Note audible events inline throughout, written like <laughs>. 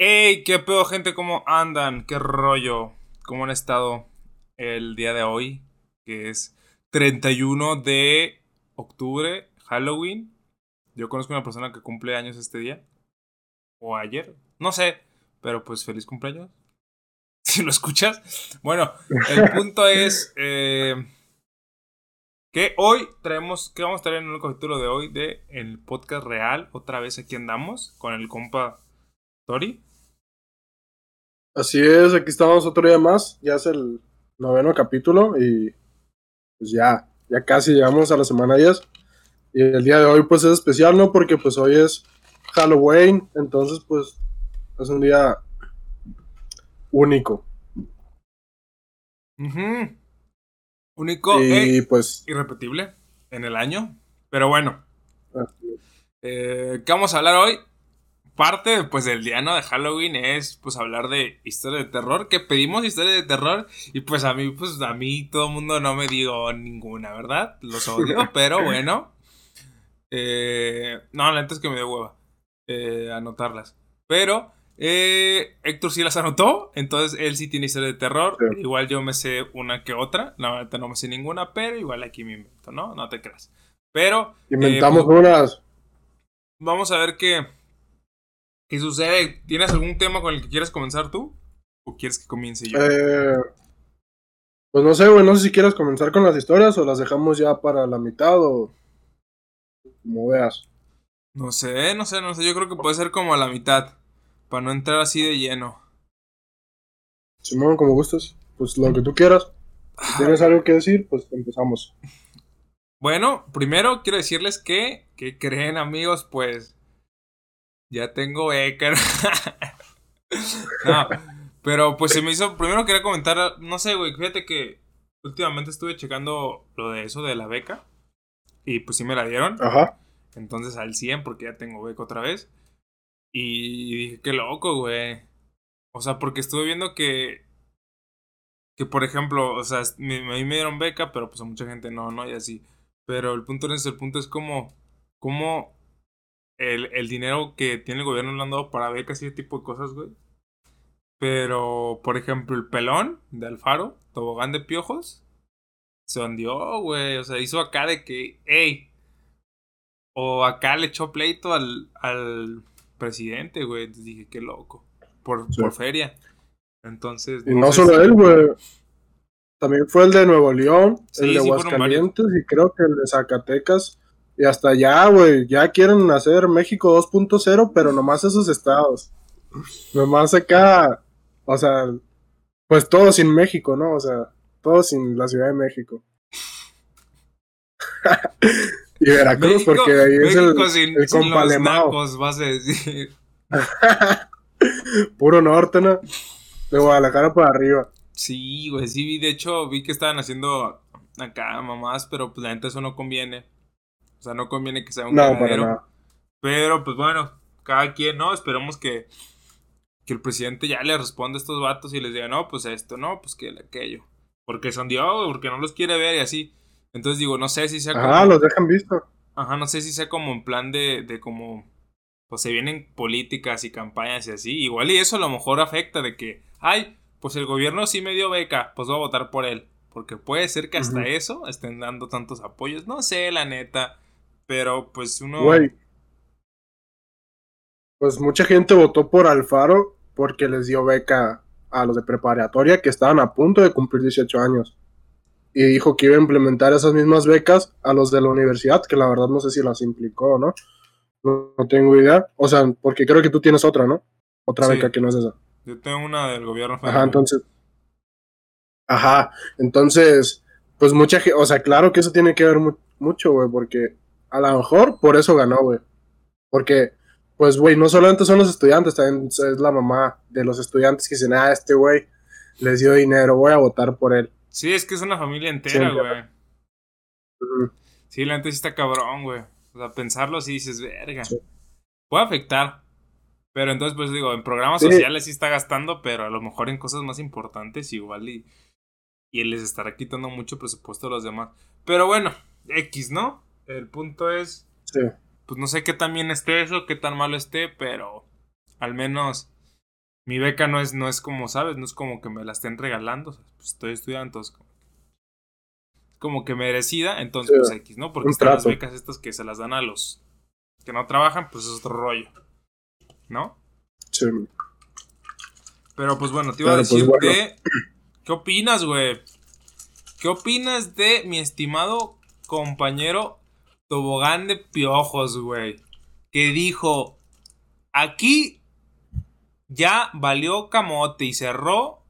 Hey, qué pedo, gente, ¿cómo andan? ¿Qué rollo? ¿Cómo han estado el día de hoy? Que es 31 de octubre, Halloween. Yo conozco una persona que cumple años este día. O ayer. No sé. Pero pues feliz cumpleaños. <laughs> Si lo escuchas. Bueno, el punto es eh, que hoy traemos, que vamos a traer en el capítulo de hoy de el podcast real. Otra vez aquí andamos con el compa Tori. Así es, aquí estamos otro día más, ya es el noveno capítulo y pues ya, ya casi llegamos a la semana 10. Y el día de hoy pues es especial, ¿no? Porque pues hoy es Halloween, entonces pues es un día único. Único y pues irrepetible en el año. Pero bueno. Eh, ¿Qué vamos a hablar hoy? Parte pues del día ¿no? de Halloween es pues hablar de historia de terror, que pedimos historia de terror y pues a mí pues a mí todo el mundo no me dio ninguna, ¿verdad? Los odio, <laughs> pero bueno. Eh, no, la neta es que me dio hueva eh, anotarlas. Pero eh, Héctor sí las anotó, entonces él sí tiene historia de terror. Igual yo me sé una que otra, la verdad no me sé ninguna, pero igual aquí me invento, ¿no? No te creas. Pero... Inventamos pues, unas. Vamos a ver qué ¿Qué sucede? ¿Tienes algún tema con el que quieras comenzar tú? ¿O quieres que comience yo? Eh, pues no sé, güey, no sé si quieres comenzar con las historias o las dejamos ya para la mitad o como veas. No sé, no sé, no sé, yo creo que puede ser como a la mitad, para no entrar así de lleno. Simón, como gustes, pues lo que tú quieras. Si tienes algo que decir, pues empezamos. Bueno, primero quiero decirles que, que creen amigos, pues ya tengo beca. <laughs> no, pero pues se me hizo. Primero quería comentar, no sé, güey, fíjate que últimamente estuve checando lo de eso de la beca. Y pues sí me la dieron. Ajá. Entonces al 100 porque ya tengo beca otra vez. Y dije, qué loco, güey. O sea, porque estuve viendo que. Que por ejemplo, o sea, a mí me dieron beca, pero pues a mucha gente no, no, y así. Pero el punto es, el punto es como. Cómo el, el dinero que tiene el gobierno hablando para becas y ese tipo de cosas, güey. Pero, por ejemplo, el pelón de Alfaro, tobogán de piojos, se hundió, güey. O sea, hizo acá de que, hey. O acá le echó pleito al, al presidente, güey. Entonces dije, qué loco. Por, por feria. Entonces. Y no, solo él, güey. También fue el de Nuevo León, el de Aguascalientes y creo que el de Zacatecas y hasta ya, güey, ya quieren hacer México 2.0, pero nomás esos estados. Nomás acá, o sea, pues todo sin México, ¿no? O sea, todo sin la Ciudad de México. <laughs> y Veracruz, porque ahí es el, sin, el vas a decir. <laughs> Puro norte, ¿no? De Guadalajara para arriba. Sí, güey, sí, de hecho vi que estaban haciendo acá mamás, pero pues la gente eso no conviene. O sea, no conviene que sea un no, para Pero, pues bueno, cada quien, ¿no? Esperemos que, que el presidente ya le responda a estos vatos y les diga, no, pues esto, no, pues que aquello. Porque son Dios, porque no los quiere ver y así. Entonces digo, no sé si sea como. Ah, los dejan visto. Ajá, no sé si sea como en plan de, de como. Pues se vienen políticas y campañas y así. Igual y eso a lo mejor afecta de que, ay, pues el gobierno sí me dio beca, pues voy a votar por él. Porque puede ser que hasta eso estén dando tantos apoyos. No sé, la neta. Pero pues uno. Güey. Pues mucha gente votó por Alfaro porque les dio beca a los de preparatoria que estaban a punto de cumplir 18 años. Y dijo que iba a implementar esas mismas becas a los de la universidad, que la verdad no sé si las implicó no. No, tengo idea. O sea, porque creo que tú tienes otra, ¿no? Otra beca que no es esa. Yo tengo una del gobierno federal. Ajá, entonces. Ajá, entonces, pues mucha gente, o sea, claro que eso tiene que ver mucho, güey, porque a lo mejor por eso ganó, güey. Porque, pues, güey, no solamente son los estudiantes, también es la mamá de los estudiantes que dicen, ah, este güey les dio dinero, voy a votar por él. Sí, es que es una familia entera, güey. Sí, la gente sí está cabrón, güey. O sea, pensarlo así dices, verga. Puede afectar. Pero entonces, pues digo, en programas sociales sí está gastando, pero a lo mejor en cosas más importantes igual y, y él les estará quitando mucho presupuesto a los demás. Pero bueno, X, ¿no? El punto es. Sí. Pues no sé qué tan bien esté eso, qué tan malo esté, pero al menos mi beca no es, no es como, ¿sabes? No es como que me la estén regalando. pues estoy estudiando, entonces como que merecida, entonces pues X, ¿no? Porque están las becas estas que se las dan a los que no trabajan, pues es otro rollo. ¿No? Sí. Pero pues bueno, te iba a pues, decir que. ¿Qué opinas, güey? ¿Qué opinas de mi estimado compañero Tobogán de Piojos, güey? Que dijo: Aquí ya valió camote y cerró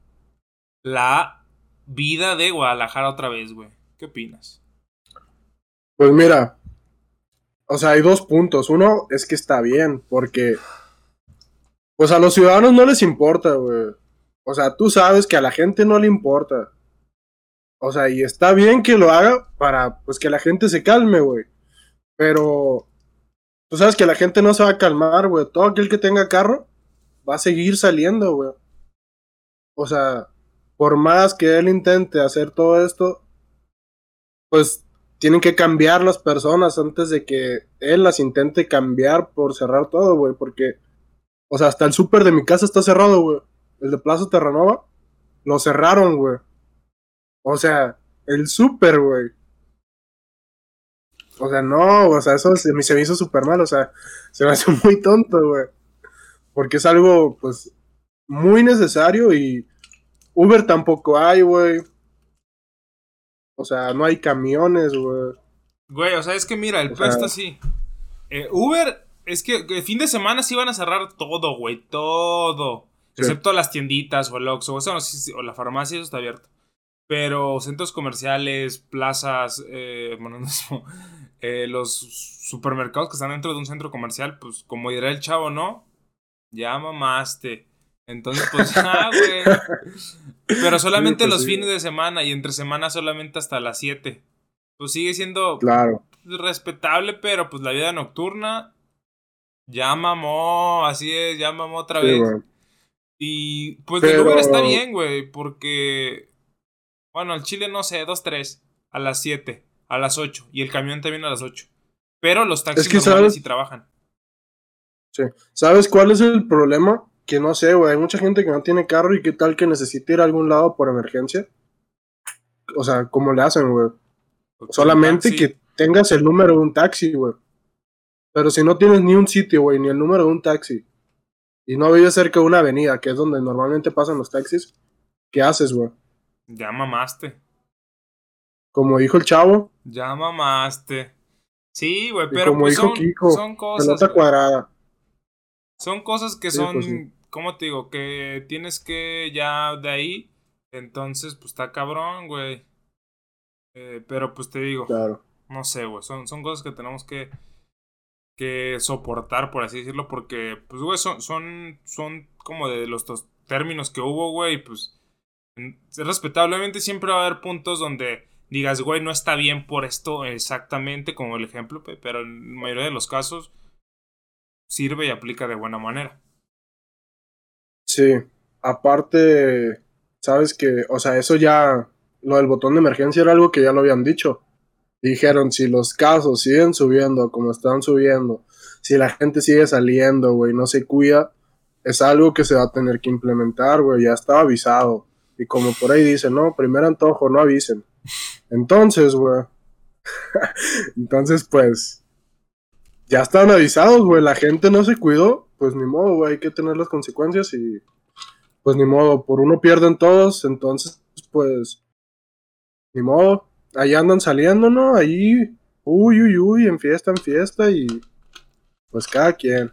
la vida de Guadalajara otra vez, güey. ¿Qué opinas? Pues mira, o sea, hay dos puntos. Uno es que está bien, porque pues a los ciudadanos no les importa, güey. O sea, tú sabes que a la gente no le importa. O sea, y está bien que lo haga para pues que la gente se calme, güey. Pero tú sabes que la gente no se va a calmar, güey. Todo aquel que tenga carro va a seguir saliendo, güey. O sea, por más que él intente hacer todo esto, pues tienen que cambiar las personas antes de que él las intente cambiar por cerrar todo, güey, porque, o sea, hasta el súper de mi casa está cerrado, güey. El de Plaza Terranova, lo cerraron, güey. O sea, el súper, güey. O sea, no, o sea, eso se me, se me hizo súper mal, o sea, se me <laughs> hace muy tonto, güey. Porque es algo, pues, muy necesario y Uber tampoco hay, güey. O sea, no hay camiones, güey. Güey, o sea, es que mira, el puesto así. Eh, Uber, es que el fin de semana sí van a cerrar todo, güey, todo. Excepto las tienditas o el Oxxo, o, o la farmacia, eso está abierto. Pero centros comerciales, plazas, eh, bueno, <laughs> eh, los supermercados que están dentro de un centro comercial, pues como dirá el chavo, ¿no? Ya mamaste. Entonces, pues, <laughs> ah, güey. Pero solamente pues los fines de semana y entre semana solamente hasta las 7. Pues sigue siendo claro. respetable, pero pues la vida nocturna ya mamó, así es, ya mamó otra vez. Y pues el Uber está bien, güey, porque, bueno, el Chile no sé, 2, 3, a las 7, a las 8, y el camión también a las 8. Pero los taxis es que normales sí trabajan. Sí. ¿Sabes cuál es el problema? que no sé, güey, hay mucha gente que no tiene carro y qué tal que necesite ir a algún lado por emergencia. O sea, ¿cómo le hacen, güey? Solamente que tengas el número de un taxi, güey. Pero si no tienes ni un sitio, güey, ni el número de un taxi, y no vives cerca de una avenida, que es donde normalmente pasan los taxis, ¿qué haces, güey? Ya mamaste. Como dijo el chavo. Ya mamaste. Sí, güey, pero como pues dijo son, Kiko, son cosas. cuadrada. Son cosas que pues son ¿cómo te digo? Que tienes que ya de ahí, entonces, pues está cabrón, güey. Eh, pero pues te digo, claro. no sé, güey, son, son cosas que tenemos que, que soportar, por así decirlo, porque, pues, güey, son, son, son como de los términos que hubo, güey, pues, respetablemente siempre va a haber puntos donde digas, güey, no está bien por esto exactamente como el ejemplo, pero en la mayoría de los casos sirve y aplica de buena manera. Sí, aparte, sabes que, o sea, eso ya, lo del botón de emergencia era algo que ya lo habían dicho. Dijeron, si los casos siguen subiendo como están subiendo, si la gente sigue saliendo, güey, no se cuida, es algo que se va a tener que implementar, güey, ya estaba avisado. Y como por ahí dicen, no, primer antojo, no avisen. Entonces, güey. <laughs> Entonces, pues, ya estaban avisados, güey, la gente no se cuidó pues ni modo, güey, hay que tener las consecuencias y pues ni modo, por uno pierden todos, entonces pues ni modo, ahí andan saliendo, ¿no? Ahí, uy, uy, uy, en fiesta, en fiesta y pues cada quien.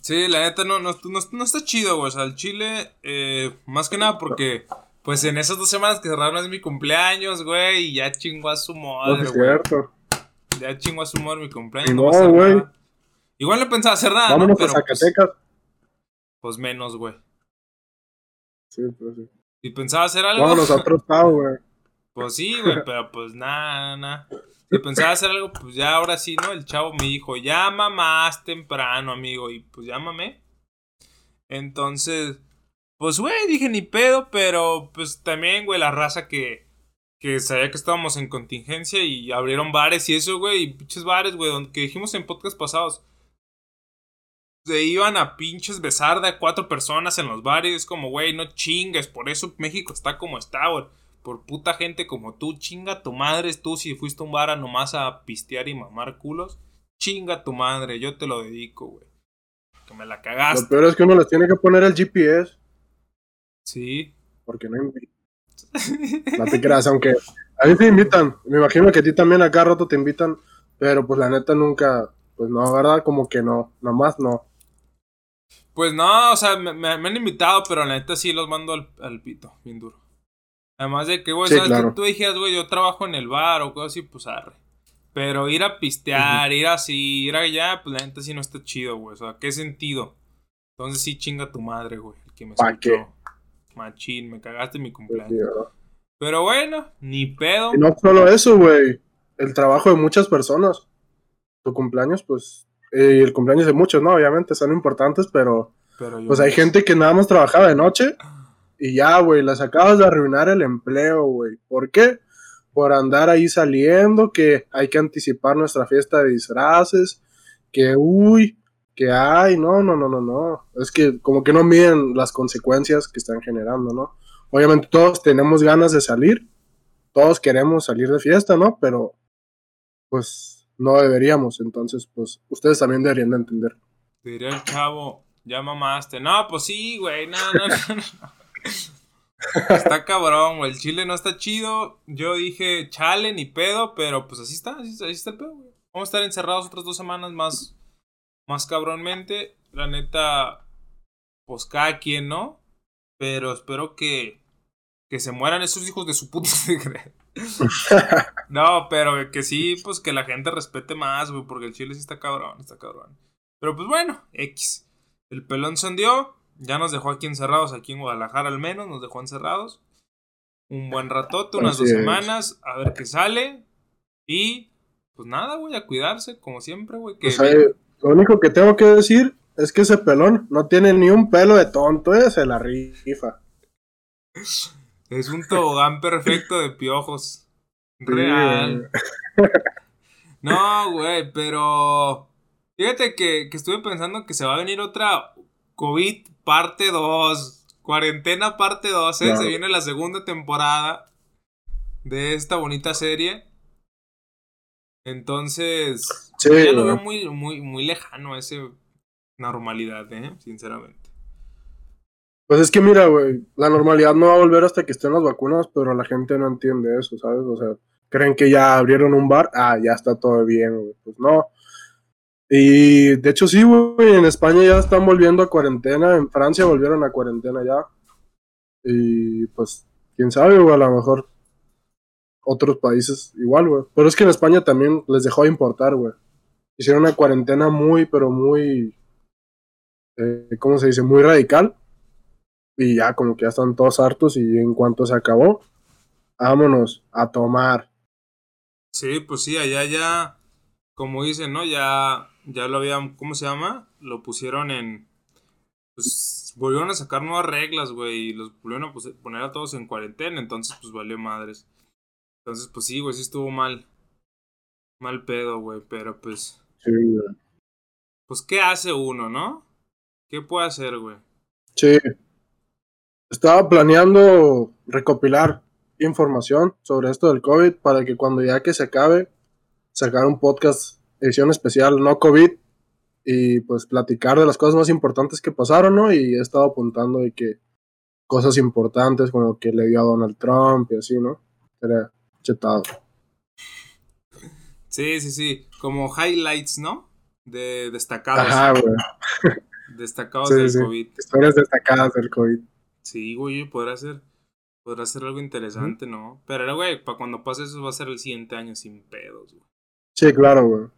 Sí, la neta no, no, no, está chido, güey, o sea, el Chile, eh, más que nada porque... Pues en esas dos semanas que cerraron es mi cumpleaños, güey, y ya chingó a su madre, güey. es cierto. Ya chingó a su madre mi cumpleaños. No, güey. Igual no pensaba hacer nada. Vámonos a pues, Zacatecas. Pues, menos, güey. Sí, pues sí. Si pensaba hacer algo. Vámonos a otro <laughs> estado, güey. Pues sí, güey, pero pues nada, nada. Si pensaba hacer algo, pues ya ahora sí, ¿no? El chavo me dijo, llama más temprano, amigo. Y pues llámame. Entonces, pues, güey, dije ni pedo, pero pues también, güey, la raza que, que sabía que estábamos en contingencia y abrieron bares y eso, güey, y pinches bares, güey, que dijimos en podcast pasados se iban a pinches besar de cuatro personas en los bares. Es como, güey, no chingues. Por eso México está como está, güey. Por puta gente como tú. Chinga tu madre, tú si fuiste a un bar a nomás a pistear y mamar culos. Chinga tu madre, yo te lo dedico, güey. Que me la cagaste. Lo peor es que uno les tiene que poner el GPS. Sí. Porque no invitan. <laughs> no te creas, aunque a mí te invitan. Me imagino que a ti también acá rato te invitan. Pero pues la neta nunca. Pues no, ¿verdad? Como que no. Nomás no. Pues no, o sea, me, han invitado, pero la neta sí los mando al, pito, bien duro. Además de que, güey, sabes que tú dijeras, güey, yo trabajo en el bar o cosas así, pues arre. Pero ir a pistear, ir así, ir allá, pues la neta sí no está chido, güey. O sea, ¿qué sentido? Entonces sí chinga tu madre, güey, el que me ¿Para qué? Machín, me cagaste mi cumpleaños. pero bueno, ni pedo. Y no solo eso, güey. El trabajo de muchas personas. Tu cumpleaños, pues y el cumpleaños de muchos, ¿no? Obviamente son importantes, pero, pues hay gente que nada más trabajaba de noche y ya, güey, las acabas de arruinar el empleo, güey. ¿Por qué? Por andar ahí saliendo, que hay que anticipar nuestra fiesta de disfraces, que uy, que hay, no, no, no, no, no. Es que como que no miden las consecuencias que están generando, ¿no? Obviamente todos tenemos ganas de salir, todos queremos salir de fiesta, ¿no? Pero pues no deberíamos. Entonces, pues, ustedes también deberían de entender. Diría el chavo, ya mamaste. No, pues sí, güey, no, no, no. <laughs> está cabrón, güey. El chile no está chido. Yo dije, chale, ni pedo, pero pues así está, así, está el pedo, güey. Vamos a estar encerrados otras dos semanas más, más cabronmente. La neta, pues cada quien, ¿no? Pero espero que, que se mueran esos hijos de su puta <laughs> <laughs> no, pero que sí, pues que la gente respete más, güey, porque el chile sí está cabrón, está cabrón. Pero pues bueno, X. El pelón se ya nos dejó aquí encerrados, aquí en Guadalajara al menos, nos dejó encerrados. Un buen ratote, unas dos semanas, a ver qué sale. Y pues nada, güey, a cuidarse, como siempre, güey. Que lo único que tengo que decir es que ese pelón no tiene ni un pelo de tonto, ese se la rifa. Es un tobogán perfecto de piojos. Real. <laughs> No, güey, pero. Fíjate que, estuve pensando que se va a venir otra COVID parte 2. Cuarentena parte 2, ¿eh? Se viene la segunda temporada de esta bonita serie. Entonces, ya lo veo muy, muy, muy lejano ese normalidad, ¿eh? Sinceramente. Pues es que mira, güey, la normalidad no va a volver hasta que estén las vacunas, pero la gente no entiende eso, ¿sabes? O sea, creen que ya abrieron un bar, ah, ya está todo bien, güey. Pues no. Y de hecho sí, güey, en España ya están volviendo a cuarentena, en Francia volvieron a cuarentena ya. Y pues, quién sabe, güey, a lo mejor otros países igual, güey. Pero es que en España también les dejó de importar, güey. Hicieron una cuarentena muy, pero muy, eh, ¿cómo se dice? Muy radical y ya como que ya están todos hartos y en cuanto se acabó, vámonos a tomar. Sí, pues sí, allá ya, como dicen, ¿no? Ya, ya lo habían, ¿cómo se llama? Lo pusieron en, pues volvieron a sacar nuevas reglas, güey, y los volvieron a poner a todos en cuarentena, entonces pues valió madres. Entonces, pues sí, güey, sí estuvo mal. Mal pedo, güey, pero pues... Sí, güey. Pues, ¿qué hace uno, no? ¿Qué puede hacer, güey? Sí. Estaba planeando recopilar información sobre esto del COVID para que cuando ya que se acabe, sacar un podcast, edición especial, no COVID, y pues platicar de las cosas más importantes que pasaron, ¿no? Y he estado apuntando de que cosas importantes como que le dio a Donald Trump y así, ¿no? Era chetado. Sí, sí, sí, como highlights, ¿no? De destacados. Ajá, güey. Destacados del COVID. Historias destacadas del COVID. Sí, güey, podrá ser. Podrá ser algo interesante, ¿no? Pero, güey, para cuando pase eso va a ser el siguiente año sin pedos, güey. Sí, claro, güey.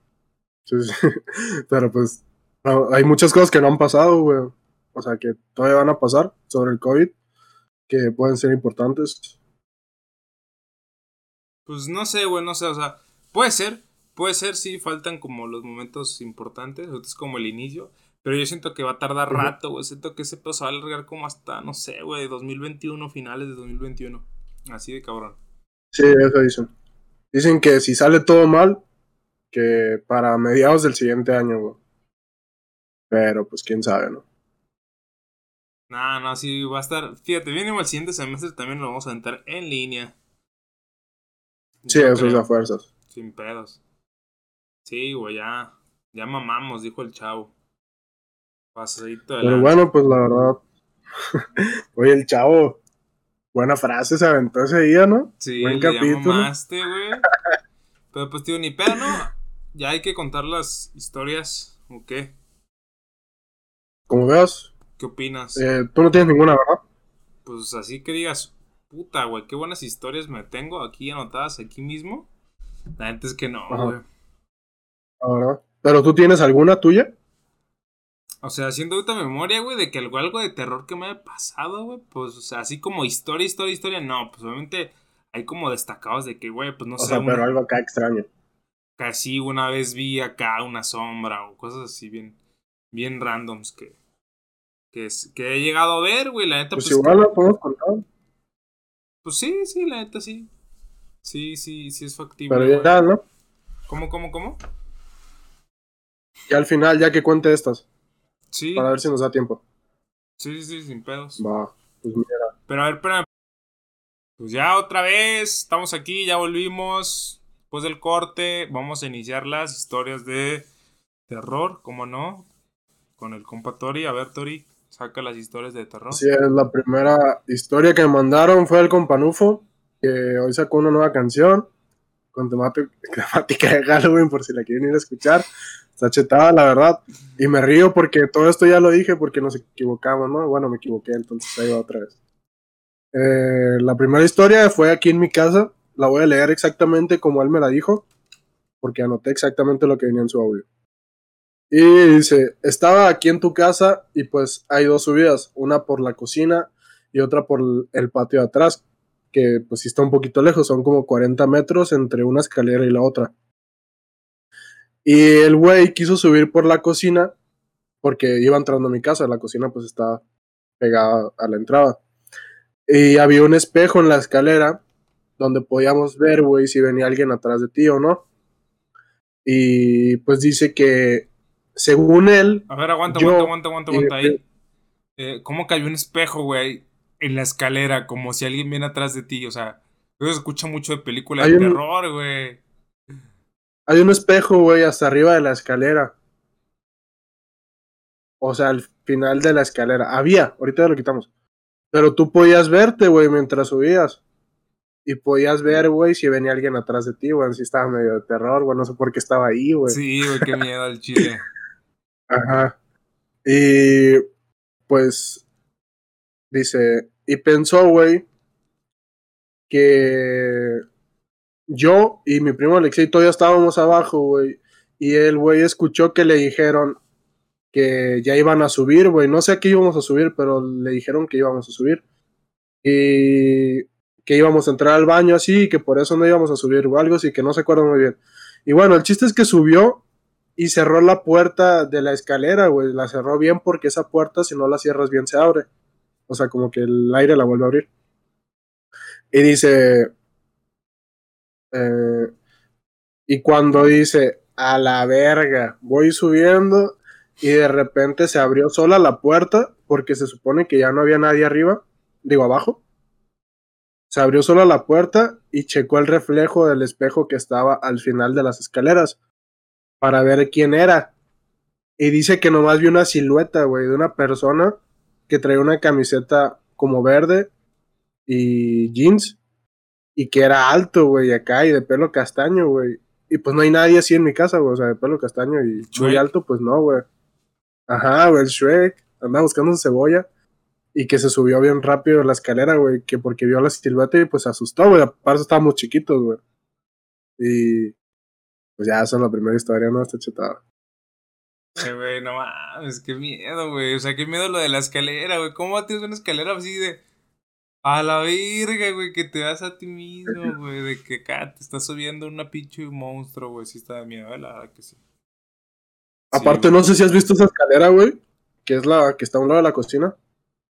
Sí, sí. <laughs> Pero pues, hay muchas cosas que no han pasado, güey. O sea, que todavía van a pasar sobre el COVID, que pueden ser importantes. Pues no sé, güey, no sé, o sea, puede ser, puede ser, sí, faltan como los momentos importantes, es como el inicio. Pero yo siento que va a tardar rato, güey. Siento que ese pedo se va a alargar como hasta, no sé, güey, 2021, finales de 2021. Así de cabrón. Sí, eso dicen. Dicen que si sale todo mal, que para mediados del siguiente año, güey. Pero pues quién sabe, ¿no? No, no, sí, va a estar. Fíjate, mínimo el siguiente semestre también lo vamos a entrar en línea. Sí, eso es a fuerzas. Sin pedos. Sí, güey, ya. Ya mamamos, dijo el chavo. Pasadito de Pero bueno, pues la verdad. <laughs> Oye, el chavo. Buena frase se aventó ese día, ¿no? Sí, Buen capítulo. mamaste, güey. <laughs> Pero pues, tío, ni pedo, ¿no? Ya hay que contar las historias, ¿o qué? Como veas. ¿Qué opinas? Eh, Tú no tienes ninguna, ¿verdad? Pues así que digas, puta, güey, qué buenas historias me tengo aquí anotadas aquí mismo. La gente es que no, güey. ¿verdad? ¿Pero tú tienes alguna tuya? O sea, haciendo ahorita memoria, güey, de que algo, algo de terror que me haya pasado, güey. Pues, o sea, así como historia, historia, historia, no. Pues obviamente hay como destacados de que, güey, pues no sé. O sea, pero algo acá extraño. Casi una vez vi acá una sombra o cosas así bien, bien randoms que, que, que he llegado a ver, güey. La neta, pues. pues igual lo podemos contar. Pues sí, sí, la neta sí. Sí, sí, sí es factible. Pero ya, ¿no? ¿Cómo, cómo, cómo? Y al final, ya que cuente estas. Sí. Para ver si nos da tiempo. Sí, sí, sí, sin pedos. Va, pues mira. Pero a ver, espérame. Pues ya otra vez, estamos aquí, ya volvimos. Después del corte, vamos a iniciar las historias de terror, ¿cómo no? Con el compa Tori. A ver, Tori, saca las historias de terror. Sí, es la primera historia que me mandaron fue el companufo, que hoy sacó una nueva canción con <laughs> temática de Halloween, por si la quieren ir a escuchar. Está chetada, la verdad. Y me río porque todo esto ya lo dije porque nos equivocamos, ¿no? Bueno, me equivoqué, entonces ahí va otra vez. Eh, la primera historia fue aquí en mi casa. La voy a leer exactamente como él me la dijo, porque anoté exactamente lo que venía en su audio. Y dice, estaba aquí en tu casa y pues hay dos subidas, una por la cocina y otra por el patio de atrás, que pues sí está un poquito lejos, son como 40 metros entre una escalera y la otra. Y el güey quiso subir por la cocina porque iba entrando a mi casa, la cocina pues estaba pegada a la entrada. Y había un espejo en la escalera donde podíamos ver, güey, si venía alguien atrás de ti o no. Y pues dice que, según él... A ver, aguanta, aguanta, aguanta, aguanta, aguanta ahí. Eh, ¿Cómo que hay un espejo, güey, en la escalera? Como si alguien viene atrás de ti, o sea... Yo escucho mucho de películas de terror, güey. Hay un espejo, güey, hasta arriba de la escalera. O sea, al final de la escalera. Había, ahorita lo quitamos. Pero tú podías verte, güey, mientras subías. Y podías ver, güey, si venía alguien atrás de ti, güey. Si estaba medio de terror, güey. No sé por qué estaba ahí, güey. Sí, güey, qué miedo al chile. <laughs> Ajá. Y pues dice, y pensó, güey, que yo y mi primo Alexei todavía estábamos abajo, güey. Y el güey escuchó que le dijeron que ya iban a subir, güey. No sé a qué íbamos a subir, pero le dijeron que íbamos a subir. Y que íbamos a entrar al baño así, y que por eso no íbamos a subir o algo así, que no se acuerda muy bien. Y bueno, el chiste es que subió y cerró la puerta de la escalera, güey. La cerró bien porque esa puerta, si no la cierras bien, se abre. O sea, como que el aire la vuelve a abrir. Y dice, eh, y cuando dice, a la verga, voy subiendo y de repente se abrió sola la puerta porque se supone que ya no había nadie arriba, digo abajo. Se abrió sola la puerta y checó el reflejo del espejo que estaba al final de las escaleras para ver quién era. Y dice que nomás vio una silueta, güey, de una persona que traía una camiseta como verde y jeans y que era alto, güey, acá y de pelo castaño, güey. Y pues no hay nadie así en mi casa, güey, o sea, de pelo castaño y muy alto, pues no, güey. Ajá, güey, el Shrek andaba buscando su cebolla y que se subió bien rápido la escalera, güey, que porque vio la silueta y pues se asustó, güey, aparte estábamos chiquitos, güey. Y pues ya, es la primera historia, ¿no? Está chetado. Sí, güey, no mames, qué miedo, güey. O sea, qué miedo lo de la escalera, güey. ¿Cómo tienes una escalera así de a la virga, güey, que te das a ti mismo, güey, de que acá te está subiendo una pinche monstruo, güey, sí está de miedo, la verdad que sí. Aparte, no sé si has visto esa escalera, güey, que es la que está a un lado de la cocina.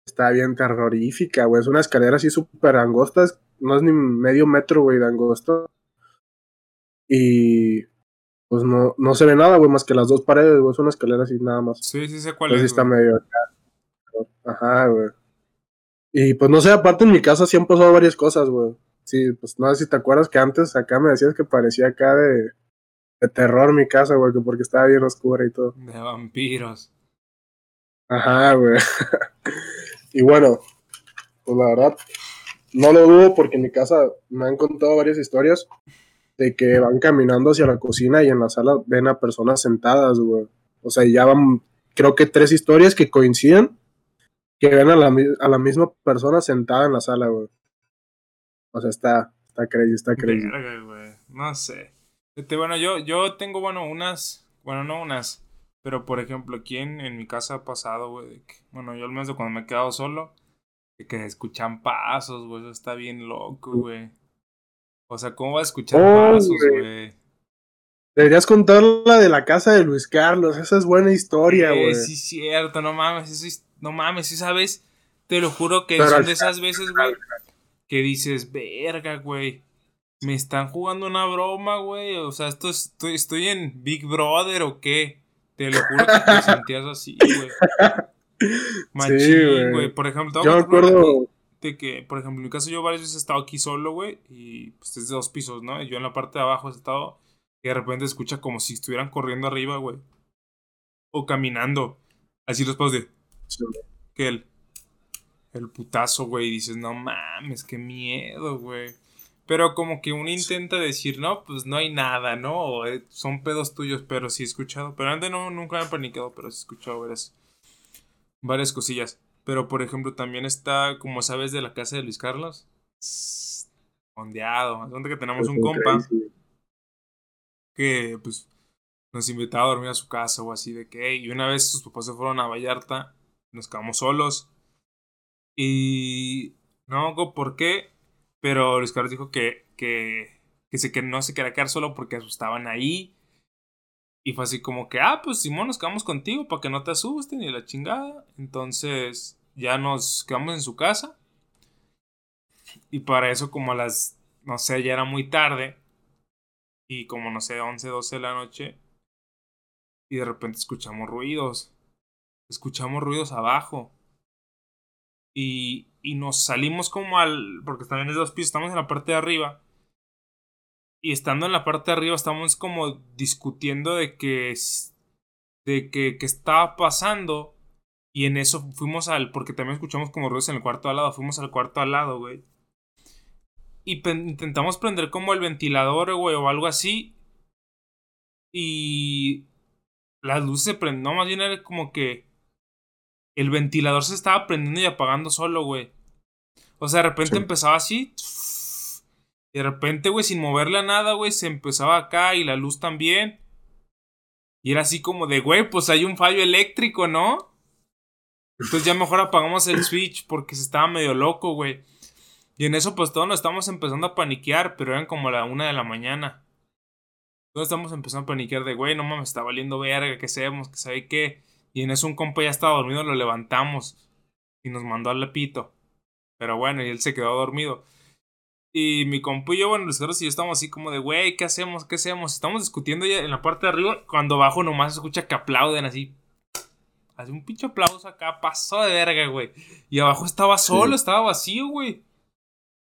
Está bien terrorífica, güey, es una escalera así súper angosta, no es ni medio metro, güey, de angosto. Y pues no, no se ve nada, güey, más que las dos paredes, güey, es una escalera así nada más. Sí, sí sé cuál es. Sí está medio Ajá, güey. Y pues no sé, aparte en mi casa sí han pasado varias cosas, güey. Sí, pues no sé si te acuerdas que antes acá me decías que parecía acá de, de terror mi casa, güey, que porque estaba bien oscura y todo. De vampiros. Ajá, güey. <laughs> y bueno, pues la verdad, no lo dudo porque en mi casa me han contado varias historias de que van caminando hacia la cocina y en la sala ven a personas sentadas, güey. O sea, ya van, creo que tres historias que coinciden que ven a la, a la misma persona sentada en la sala, güey. O sea, está, está crazy, está crazy. No sé. Este, bueno, yo, yo tengo, bueno, unas, bueno, no unas, pero por ejemplo, aquí en, mi casa ha pasado, güey, bueno, yo al menos de cuando me he quedado solo, que, que escuchan pasos, güey, eso está bien loco, güey. O sea, ¿cómo vas a escuchar oh, pasos, güey? Deberías contar la de la casa de Luis Carlos, esa es buena historia, güey. Sí, sí, cierto, no mames, eso, no mames, sí sabes, te lo juro que son de esas veces, güey, que dices, verga, güey, me están jugando una broma, güey, o sea, esto estoy, estoy en Big Brother o qué, te lo juro que te <laughs> sentías así, güey. Machín, güey, por ejemplo, yo me acuerdo de que, por ejemplo, en mi caso yo varias veces he estado aquí solo, güey, y pues es de dos pisos, ¿no? Y yo en la parte de abajo he estado y de repente escucha como si estuvieran corriendo arriba, güey. O caminando. Así los pasos de... Que el, el putazo, güey. Y dices, no mames, qué miedo, güey. Pero como que uno intenta decir, no, pues no hay nada, ¿no? Eh, son pedos tuyos, pero sí he escuchado. Pero antes no, nunca me he panicado, pero sí he escuchado varias, varias cosillas. Pero por ejemplo, también está, como sabes, de la casa de Luis Carlos. Ondeado. donde que tenemos un compa que pues nos invitaba a dormir a su casa o así de que, y una vez sus papás se fueron a Vallarta, nos quedamos solos. Y no hago por qué, pero Luis Carlos dijo que, que, que, se, que no se quería quedar solo porque asustaban ahí. Y fue así como que, ah, pues Simón, nos quedamos contigo para que no te asusten y la chingada. Entonces ya nos quedamos en su casa. Y para eso como a las, no sé, ya era muy tarde. Y como no sé, 11, 12 de la noche. Y de repente escuchamos ruidos. Escuchamos ruidos abajo. Y, y nos salimos como al... Porque también es dos pisos, estamos en la parte de arriba. Y estando en la parte de arriba estamos como discutiendo de que... De que, que estaba pasando. Y en eso fuimos al... Porque también escuchamos como ruidos en el cuarto al lado. Fuimos al cuarto al lado, güey. Y intentamos prender como el ventilador, güey, o algo así. Y las luces se prenden. No, más bien era como que el ventilador se estaba prendiendo y apagando solo, güey. O sea, de repente empezaba así. Y de repente, güey, sin moverle a nada, güey, se empezaba acá y la luz también. Y era así como de, güey, pues hay un fallo eléctrico, ¿no? Entonces ya mejor apagamos el switch porque se estaba medio loco, güey. Y en eso pues todos nos estamos empezando a paniquear, pero eran como la una de la mañana. Todos estamos empezando a paniquear de, güey, no mames, está valiendo verga, que sabemos, que sabe qué. Y en eso un compa ya estaba dormido, lo levantamos y nos mandó al lepito. Pero bueno, y él se quedó dormido. Y mi compa y yo, bueno, los y yo estamos así como de, güey, ¿qué hacemos? ¿Qué hacemos? Estamos discutiendo ya en la parte de arriba, cuando abajo nomás se escucha que aplauden así. Hace un pinche aplauso acá, pasó de verga, güey. Y abajo estaba solo, estaba vacío, güey.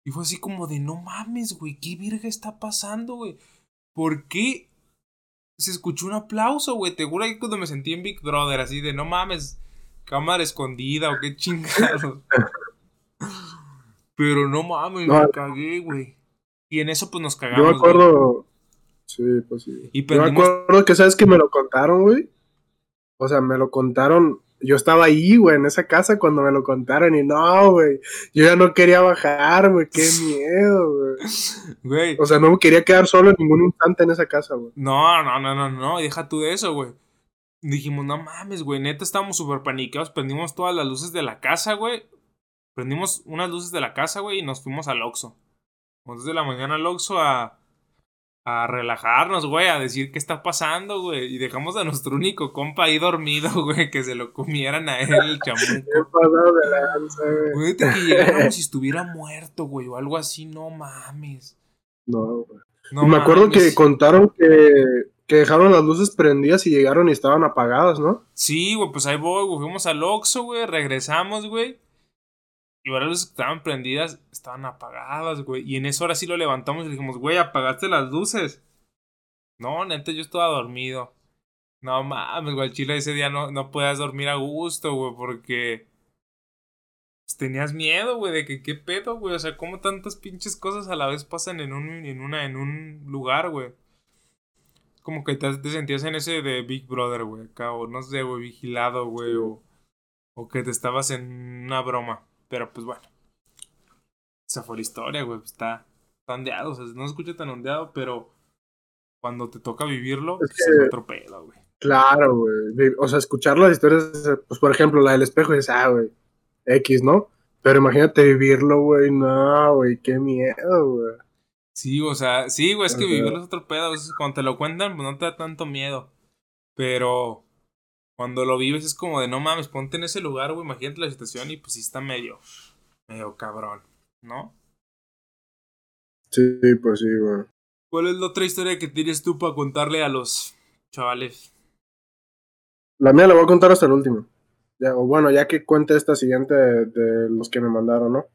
Y fue así como de, no mames, güey, ¿qué virga está pasando, güey? ¿Por qué se escuchó un aplauso, güey? Te juro que cuando me sentí en Big Brother, así de, no mames, cámara escondida o qué chingados. <laughs> Pero no mames, me cagué, güey. Y en eso, pues nos cagamos. Yo me acuerdo. Sí, pues sí. Y Yo me acuerdo que, ¿sabes que me lo contaron, güey? O sea, me lo contaron yo estaba ahí, güey, en esa casa cuando me lo contaron y no, güey, yo ya no quería bajar, güey, qué <laughs> miedo, güey. O sea, no me quería quedar solo en ningún instante en esa casa, güey. No, no, no, no, no, deja tú de eso, güey. Dijimos, no mames, güey, neta estábamos súper paniqueados, prendimos todas las luces de la casa, güey. Prendimos unas luces de la casa, güey, y nos fuimos al Oxxo. Desde la mañana al Oxxo a a relajarnos, güey, a decir qué está pasando, güey. Y dejamos a nuestro único compa ahí dormido, <laughs> güey, que se lo comieran a él, el chamuco. ¿Qué pasó de lanza, güey? Güey, que llegara como si estuviera muerto, güey, o algo así, no mames. No, güey. No me acuerdo que contaron que que dejaron las luces prendidas y llegaron y estaban apagadas, ¿no? Sí, güey, pues ahí voy, güey. Fuimos al Oxxo, güey, regresamos, güey. Y ahora las luces que estaban prendidas estaban apagadas, güey. Y en eso ahora sí lo levantamos y dijimos, güey, apagaste las luces. No, neta, yo estaba dormido. No mames, güey, chile ese día no, no podías dormir a gusto, güey, porque pues, tenías miedo, güey, de que qué pedo, güey. O sea, cómo tantas pinches cosas a la vez pasan en un, en una, en un lugar, güey. Como que te, sentías en ese de Big Brother, güey, acá, o no sé, güey, vigilado, güey, o, o que te estabas en una broma. Pero pues bueno. Esa fue la historia, güey. Está, ondeado. O sea, no se escucha tan ondeado, pero cuando te toca vivirlo, es que, otro pedo, güey. Claro, güey. O sea, escuchar las historias, pues por ejemplo, la del espejo, es, ah, güey, X, ¿no? Pero imagínate vivirlo, güey, no, güey, qué miedo, güey. Sí, o sea, sí, güey, es que vivirlo es otro pedo. cuando te lo cuentan, pues no te da tanto miedo. Pero cuando lo vives es como de no mames, ponte en ese lugar, güey, imagínate la situación y pues sí está medio, medio cabrón, ¿no? Sí, pues sí, güey. ¿Cuál es la otra historia que tienes tú para contarle a los chavales? La mía la voy a contar hasta el último. Ya, o bueno, ya que cuente esta siguiente de, los que me mandaron, ¿no?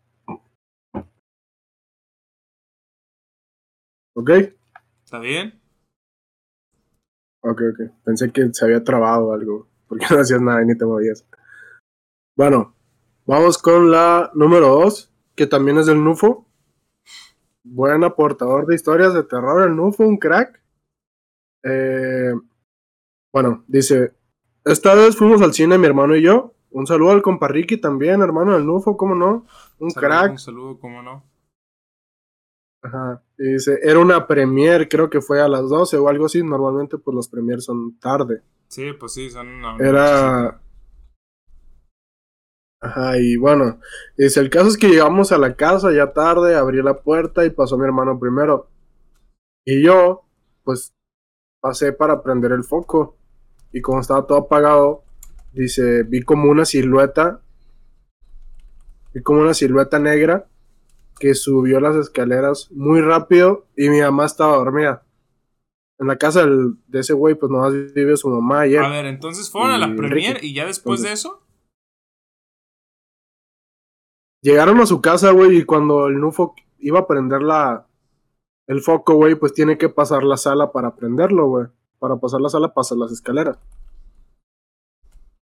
¿Ok? ¿Está bien? Ok, ok. Pensé que se había trabado algo, porque <laughs> no hacías nada y ni te movías. Bueno, vamos con la número 2, que también es del Nufo. Buen aportador de historias de terror, el Nufo, un crack. Eh, bueno, dice, esta vez fuimos al cine mi hermano y yo. Un saludo al compa Ricky también, hermano del Nufo, ¿cómo no? Un crack. Un saludo, ¿cómo no? Ajá. Y dice, era una premier, creo que fue a las 12 o algo así. Normalmente, pues las premier son tarde. Sí, pues sí, son una. Era. Ajá, y bueno, dice, el caso es que llegamos a la casa ya tarde, abrí la puerta y pasó mi hermano primero. Y yo, pues, pasé para prender el foco. Y como estaba todo apagado, dice, vi como una silueta, vi como una silueta negra que subió las escaleras muy rápido y mi mamá estaba dormida. En la casa de ese güey, pues nomás vive su mamá y A ver, entonces fueron a la premier y ya después de eso. Llegaron a su casa, güey, y cuando el Nufo iba a prender la, el foco, güey, pues tiene que pasar la sala para prenderlo, güey. Para pasar la sala, pasa las escaleras.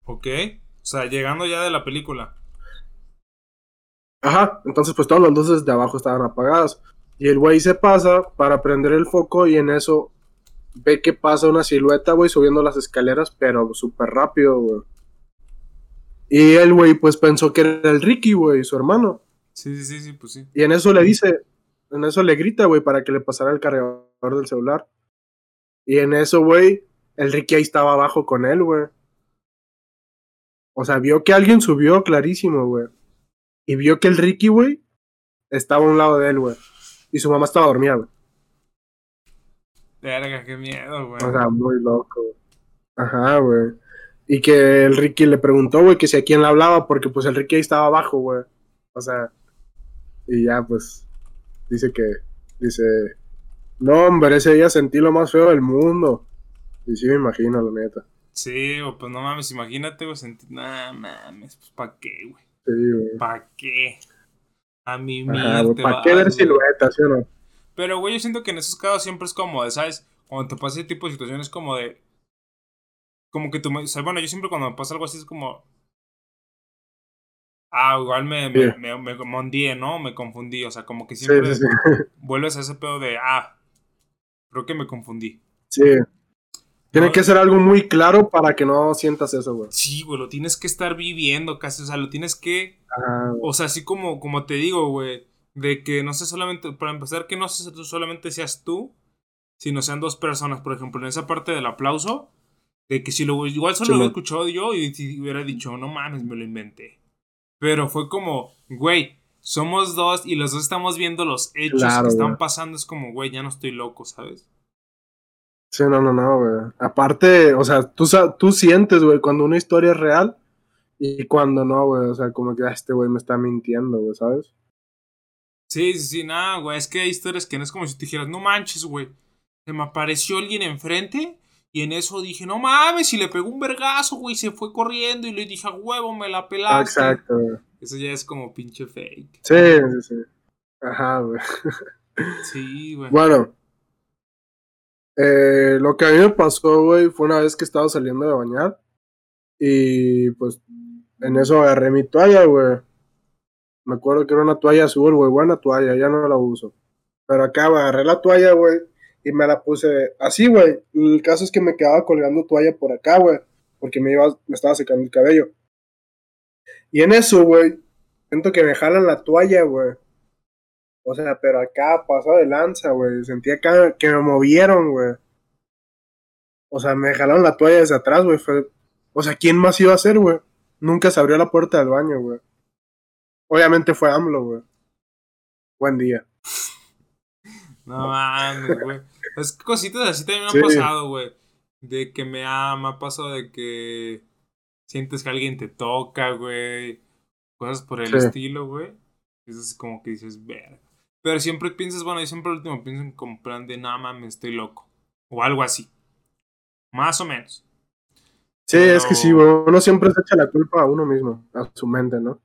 Ok. O sea, llegando ya de la película. Ajá, entonces pues todas las luces de abajo estaban apagadas. Y el güey se pasa para prender el foco y en eso ve que pasa una silueta, güey, subiendo las escaleras, pero súper rápido, güey. Y el güey pues pensó que era el Ricky, güey, su hermano. Sí, sí, sí, sí, pues sí. Y en eso le dice, en eso le grita, güey, para que le pasara el cargador del celular. Y en eso, güey, el Ricky ahí estaba abajo con él, güey. O sea, vio que alguien subió clarísimo, güey. Y vio que el Ricky, güey, estaba a un lado de él, güey. Y su mamá estaba dormida, güey. Verga, qué miedo, güey. O sea, muy loco. Ajá, güey. Y que el Ricky le preguntó, güey, que si a quién le hablaba, porque pues el Ricky ahí estaba abajo, güey. O sea, y ya, pues, dice que, dice, no, hombre, ese día sentí lo más feo del mundo. Y sí me imagino, la neta. Sí, pues no mames, imagínate, güey, sentí, nah, mames, pues pa' qué, güey. ¿Para qué? A mí mismo. ¿Para qué ver siluetas, sí o no? Pero, güey, yo siento que en esos casos siempre es como de, ¿sabes? Cuando te pasa ese tipo de situaciones, como de. Como que tú me. O sea, bueno, yo siempre cuando me pasa algo así es como. Ah, igual me, me, me, me, ¿no? Me confundí. O sea, como que siempre vuelves a ese pedo de. Ah, creo que me confundí. Sí. Tiene que ser algo muy claro para que no sientas eso, güey. Sí, güey, lo tienes que estar viviendo casi, o sea, lo tienes que... o sea, así como, como te digo, güey, de que no sé solamente, para empezar, que no solamente seas tú, sino sean dos personas, por ejemplo, en esa parte del aplauso, de que si lo igual solo lo he escuchado yo y, hubiera dicho, no mames, me lo inventé. Pero fue como, güey, somos dos y los dos estamos viendo los hechos que están pasando, es como, güey, ya no estoy loco, ¿sabes? Sí, no, no, no, güey. Aparte, o sea, tú, tú sientes, güey, cuando una historia es real y cuando no, güey. O sea, como que ah, este güey me está mintiendo, güey, ¿sabes? Sí, sí, sí, nada, güey. Es que hay historias que no es como si te dijeras, no manches, güey. se me apareció alguien enfrente y en eso dije, no mames, y le pegó un vergazo, güey, se fue corriendo y le dije, a huevo, me la pelaste. Exacto. Eso ya es como pinche fake. Sí, sí, sí. Ajá, güey. Sí, güey. Bueno. Eh, lo que a mí me pasó, güey, fue una vez que estaba saliendo de bañar. Y pues en eso agarré mi toalla, güey. Me acuerdo que era una toalla azul, güey, buena toalla, ya no la uso. Pero acá agarré la toalla, güey, y me la puse así, güey. El caso es que me quedaba colgando toalla por acá, güey, porque me, iba, me estaba secando el cabello. Y en eso, güey, siento que me jalan la toalla, güey. O sea, pero acá pasó de lanza, güey. Sentía acá que me movieron, güey. O sea, me jalaron la toalla desde atrás, güey. O sea, ¿quién más iba a hacer, güey? Nunca se abrió la puerta del baño, güey. Obviamente fue AMLO, güey. Buen día. No mames, güey. Es que cositas así también me han pasado, güey. De que me ha, me ha pasado de que sientes que alguien te toca, güey. Cosas por el estilo, güey. Eso es como que dices, ver. Pero siempre piensas, bueno, yo siempre al último pienso en como plan de nada mames, estoy loco. O algo así. Más o menos. Sí, es que sí. Uno siempre se echa la culpa a uno mismo, a su mente, ¿no?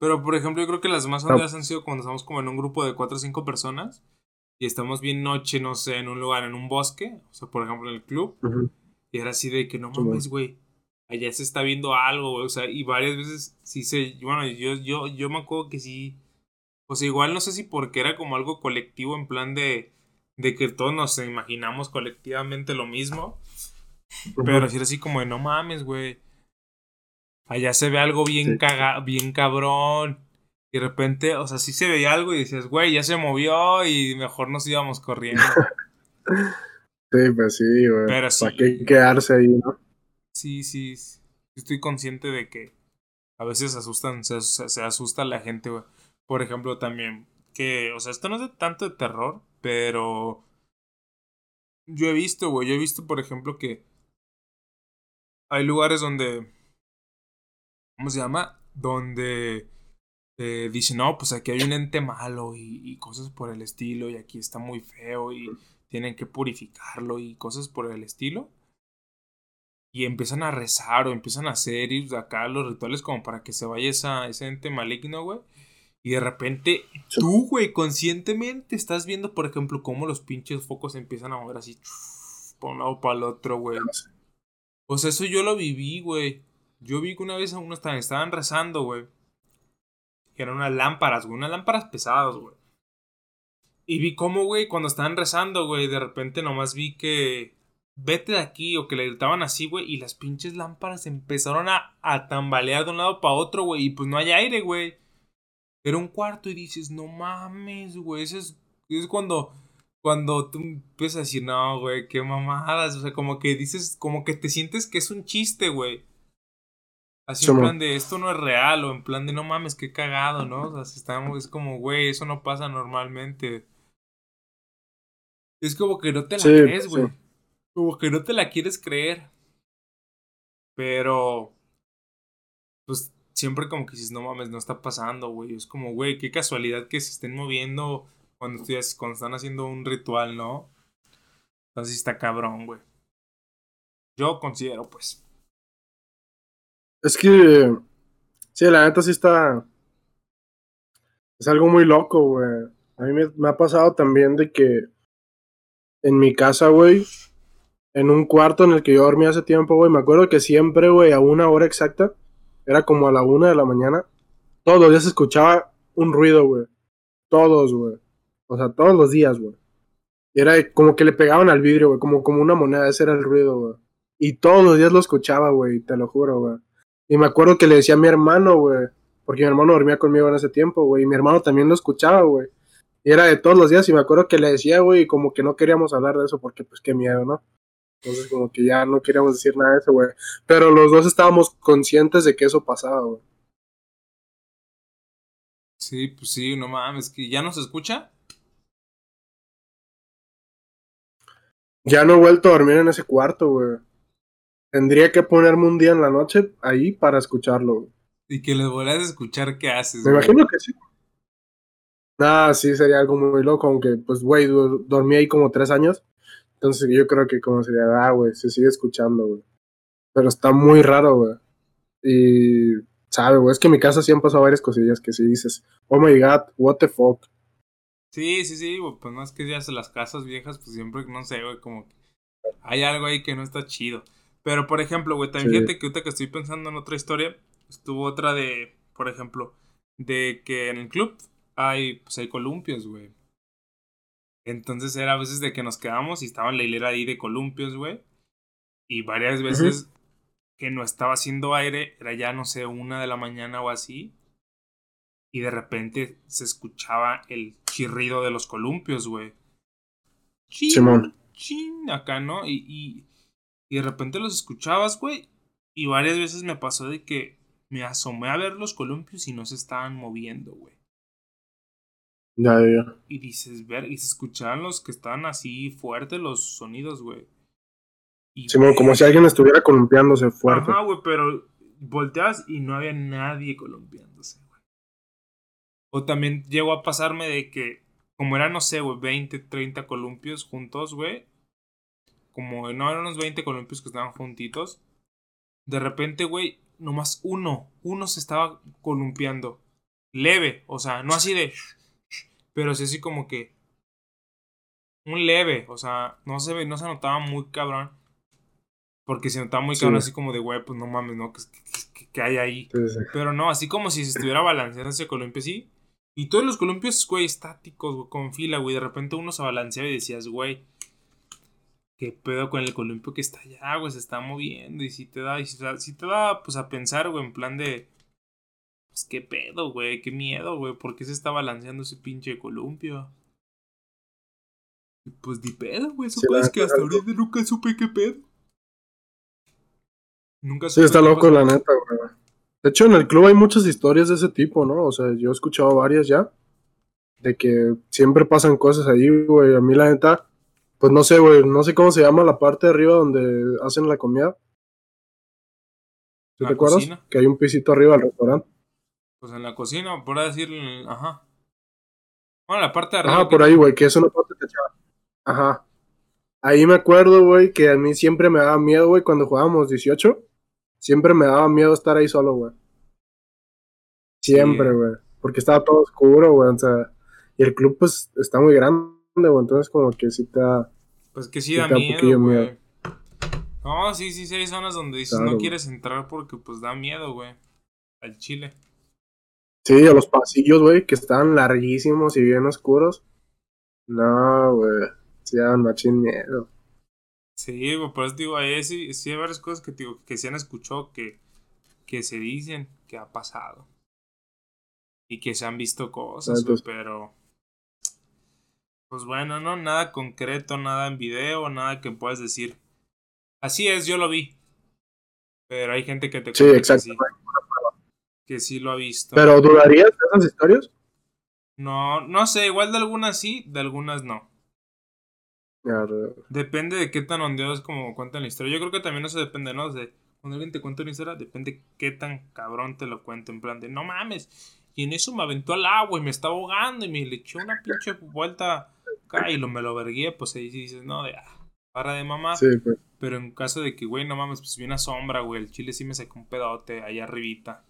Pero, por ejemplo, yo creo que las más ondas han sido cuando estamos como en un grupo de cuatro o cinco personas y estamos bien noche, no sé, en un lugar, en un bosque, o sea, por ejemplo, en el club, y era así de que no mames, güey, allá se está viendo algo, güey, o sea, y varias veces sí se, bueno, yo, yo, yo me acuerdo que sí, sea, igual no sé si porque era como algo colectivo, en plan de, de que todos nos imaginamos colectivamente lo mismo, pero sí era así como de no mames, güey allá se ve algo bien, caga, bien cabrón. Y de repente, o sea, sí se veía algo y dices, güey, ya se movió y mejor nos íbamos corriendo. <laughs> sí, pues sí, güey. Pero sí. ¿Para qué quedarse ahí, no? Sí, sí. Estoy consciente de que a veces asustan, se, se, asusta la gente, güey. Por ejemplo, también, que, o sea, esto no es de tanto de terror, pero yo he visto, güey, yo he visto, por ejemplo, que hay lugares donde ¿cómo se llama? Donde eh, dice, no, pues aquí hay un ente malo y, cosas por el estilo, y aquí está muy feo y tienen que purificarlo y cosas por el estilo. Y empiezan a rezar o empiezan a hacer y acá los rituales como para que se vaya esa, ese ente maligno, güey. Y de repente tú, güey, conscientemente estás viendo, por ejemplo, cómo los pinches focos empiezan a mover así, por un lado para el otro, güey. Pues eso yo lo viví, güey. Yo vi que una vez unos estaban, estaban rezando, güey. Que eran unas lámparas, güey. Unas lámparas pesadas, güey. Y vi cómo, güey, cuando estaban rezando, güey, de repente nomás vi que. Vete de aquí, o que le gritaban así, güey. Y las pinches lámparas empezaron a, a tambalear de un lado para otro, güey. Y pues no hay aire, güey. Era un cuarto y dices, no mames, güey. Eso es, es cuando cuando tú empiezas a decir, no, güey, qué mamadas. O sea, como que dices, como que te sientes que es un chiste, güey. Así en plan de esto no es real, o en plan de no mames, qué cagado, ¿no? O sea, si estamos, es como, güey, eso no pasa normalmente. Es como que no te la crees, güey. Como que no te la quieres creer. Pero. Pues siempre como que dices, no mames, no está pasando, güey. Es como, güey, qué casualidad que se estén moviendo cuando, cuando están haciendo un ritual, ¿no? Entonces está cabrón, güey. Yo considero, pues. Es que, sí, la neta sí está. Es algo muy loco, güey. A mí me, ha pasado también de que en mi casa, güey, en un cuarto en el que yo dormía hace tiempo, güey, me acuerdo que siempre, güey, a una hora exacta, era como a la una de la mañana, todos los días escuchaba un ruido, güey. Todos, güey. O sea, todos los días, güey. Era como que le pegaban al vidrio, güey, como, como una moneda, ese era el ruido, güey. Y todos los días lo escuchaba, güey, te lo juro, güey. Y me acuerdo que le decía a mi hermano, güey, porque mi hermano dormía conmigo en ese tiempo, güey, y mi hermano también lo escuchaba, güey. Y era de todos los días, y me acuerdo que le decía, güey, como que no queríamos hablar de eso, porque pues qué miedo, ¿no? Entonces como que ya no queríamos decir nada de eso, güey. Pero los dos estábamos conscientes de que eso pasaba, güey. Sí, pues sí, no mames, que ya no se escucha. Ya no he vuelto a dormir en ese cuarto, güey. Tendría que ponerme un día en la noche ahí para escucharlo. Y que le vuelvas a escuchar qué haces. Me imagino que sí. Ah, sí, sería algo muy loco, aunque, pues, güey, dormí ahí como tres años. Entonces yo creo que como sería, ah, güey, se sigue escuchando, güey. Pero está muy raro, güey. Y, sabe, güey, es que en mi casa sí han pasado varias cosillas que si dices, oh my god, what the fuck. Sí, sí, sí, güey, pues no es que ya se las casas viejas, pues siempre, no sé, güey, como que hay algo ahí que no está chido. Pero, por ejemplo, güey, también fíjate que ahorita que estoy pensando en otra historia, estuvo otra de, por ejemplo, de que en el club hay, pues hay columpios, güey. Entonces era a veces de que nos quedamos y estaba en la hilera ahí de columpios, güey. Y varias veces que no estaba haciendo aire, era ya, no sé, una de la mañana o así. Y de repente se escuchaba el chirrido de los columpios, güey. Simón. Chin, acá, ¿no? Y, y, y de repente los escuchabas, güey. Y varias veces me pasó de que me asomé a ver los columpios y no se estaban moviendo, güey. Ya, ya. Y dices, ver, y se escuchaban los que estaban así fuertes los sonidos, güey. Sí, como si alguien estuviera columpiándose fuerte. Ajá, güey, pero volteas y no había nadie columpiándose, güey. O también llegó a pasarme de que, como eran, no sé, güey, 20, 30 columpios juntos, güey. Como no eran unos 20 columpios que estaban juntitos. De repente, güey, nomás uno, uno se estaba columpiando. Leve, o sea, no así de... Pero sí así como que... Un leve, o sea, no se, no se notaba muy cabrón. Porque se notaba muy cabrón así como de, güey, pues no mames, ¿no? ¿Qué, hay ahí? Pero no, así como si se estuviera balanceando ese columpio así. Y todos los columpios, güey, estáticos, güey, con fila, güey. De repente uno se balanceaba y decías, güey, qué pedo con el columpio que está allá, güey, se está moviendo y si te da, y si, te da, pues a pensar, güey, en plan de, pues qué pedo, güey, qué miedo, güey, ¿por qué se está balanceando ese pinche columpio? Pues di pedo, güey, eso es que hasta ahorita nunca supe qué pedo. Nunca supe. Sí, está loco, la neta, güey. De hecho, en el club hay muchas historias de ese tipo, ¿no? O sea, yo he escuchado varias ya. De que siempre pasan cosas ahí, güey. A mí, la neta, pues no sé, güey, no sé cómo se llama la parte de arriba donde hacen la comida. ¿Te acuerdas? Que hay un pisito arriba del restaurante. Pues en la cocina, por decir, ajá. Bueno, la parte de arriba. Ajá, por ahí, güey, que es una parte techada. Ajá. Ahí me acuerdo, güey, que a mí siempre me daba miedo, güey, cuando jugábamos 18. Siempre me daba miedo estar ahí solo, güey. Siempre, güey. Porque estaba todo oscuro, güey. O sea, y el club, pues, está muy grande entonces como que sí te da... Pues que sí da miedo, güey. No, sí, sí, sí, hay zonas donde dices no quieres entrar porque pues da miedo, güey. Al chile. Sí, a los pasillos, güey, que están larguísimos y bien oscuros. No, güey. Sí dan machín miedo. Sí, güey, por eso digo, ahí sí, sí hay varias cosas que, digo, que se han escuchado que, que se dicen que ha pasado. Y que se han visto cosas, güey, pero pues bueno, no, nada concreto, nada en video, nada que puedas decir. Así es, yo lo vi. Pero hay gente que te Sí, exacto. Que sí, lo ha visto. ¿Pero dudarías de esas historias? No, no sé, igual de algunas sí, de algunas no. Depende de qué tan ondeados como cuentan la historia. Yo creo que también eso depende, ¿no? De cuando alguien te cuenta una historia, depende qué tan cabrón te lo cuente. En plan de, no mames. Y en eso me aventó al agua y me estaba ahogando y me le echó una pinche vuelta y lo me lo vergué, pues ahí sí dices, no, de ah, para de mamá. Sí, pues. Pero en caso de que, güey, no mames, pues vi una sombra, güey, el chile sí me sacó un pedote allá arribita.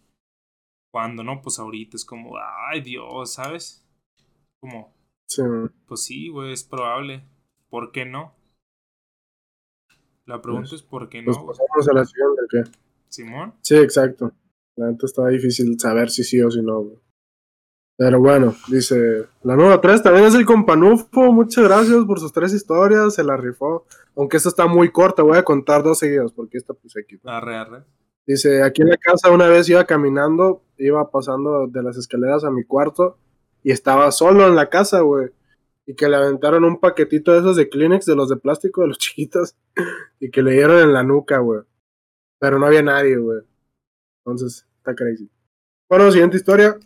Cuando no, pues ahorita es como, ay Dios, ¿sabes? Como, sí. pues sí, güey, es probable. ¿Por qué no? La pregunta pues, es ¿por qué pues no? Pues pasamos a la siguiente, ¿qué? ¿Simón? Sí, exacto. La neta está difícil saber si sí o si no, güey. Pero bueno, dice, la nueva 3 también es el companufo, muchas gracias por sus tres historias, se la rifó. Aunque esta está muy corta, voy a contar dos seguidas porque esta puse aquí. Arre, arre. Dice, aquí en la casa una vez iba caminando, iba pasando de las escaleras a mi cuarto y estaba solo en la casa, güey. Y que le aventaron un paquetito de esos de Kleenex, de los de plástico, de los <laughs> chiquitos, y que le dieron en la nuca, güey. Pero no había nadie, güey. Entonces, está crazy. Bueno, siguiente historia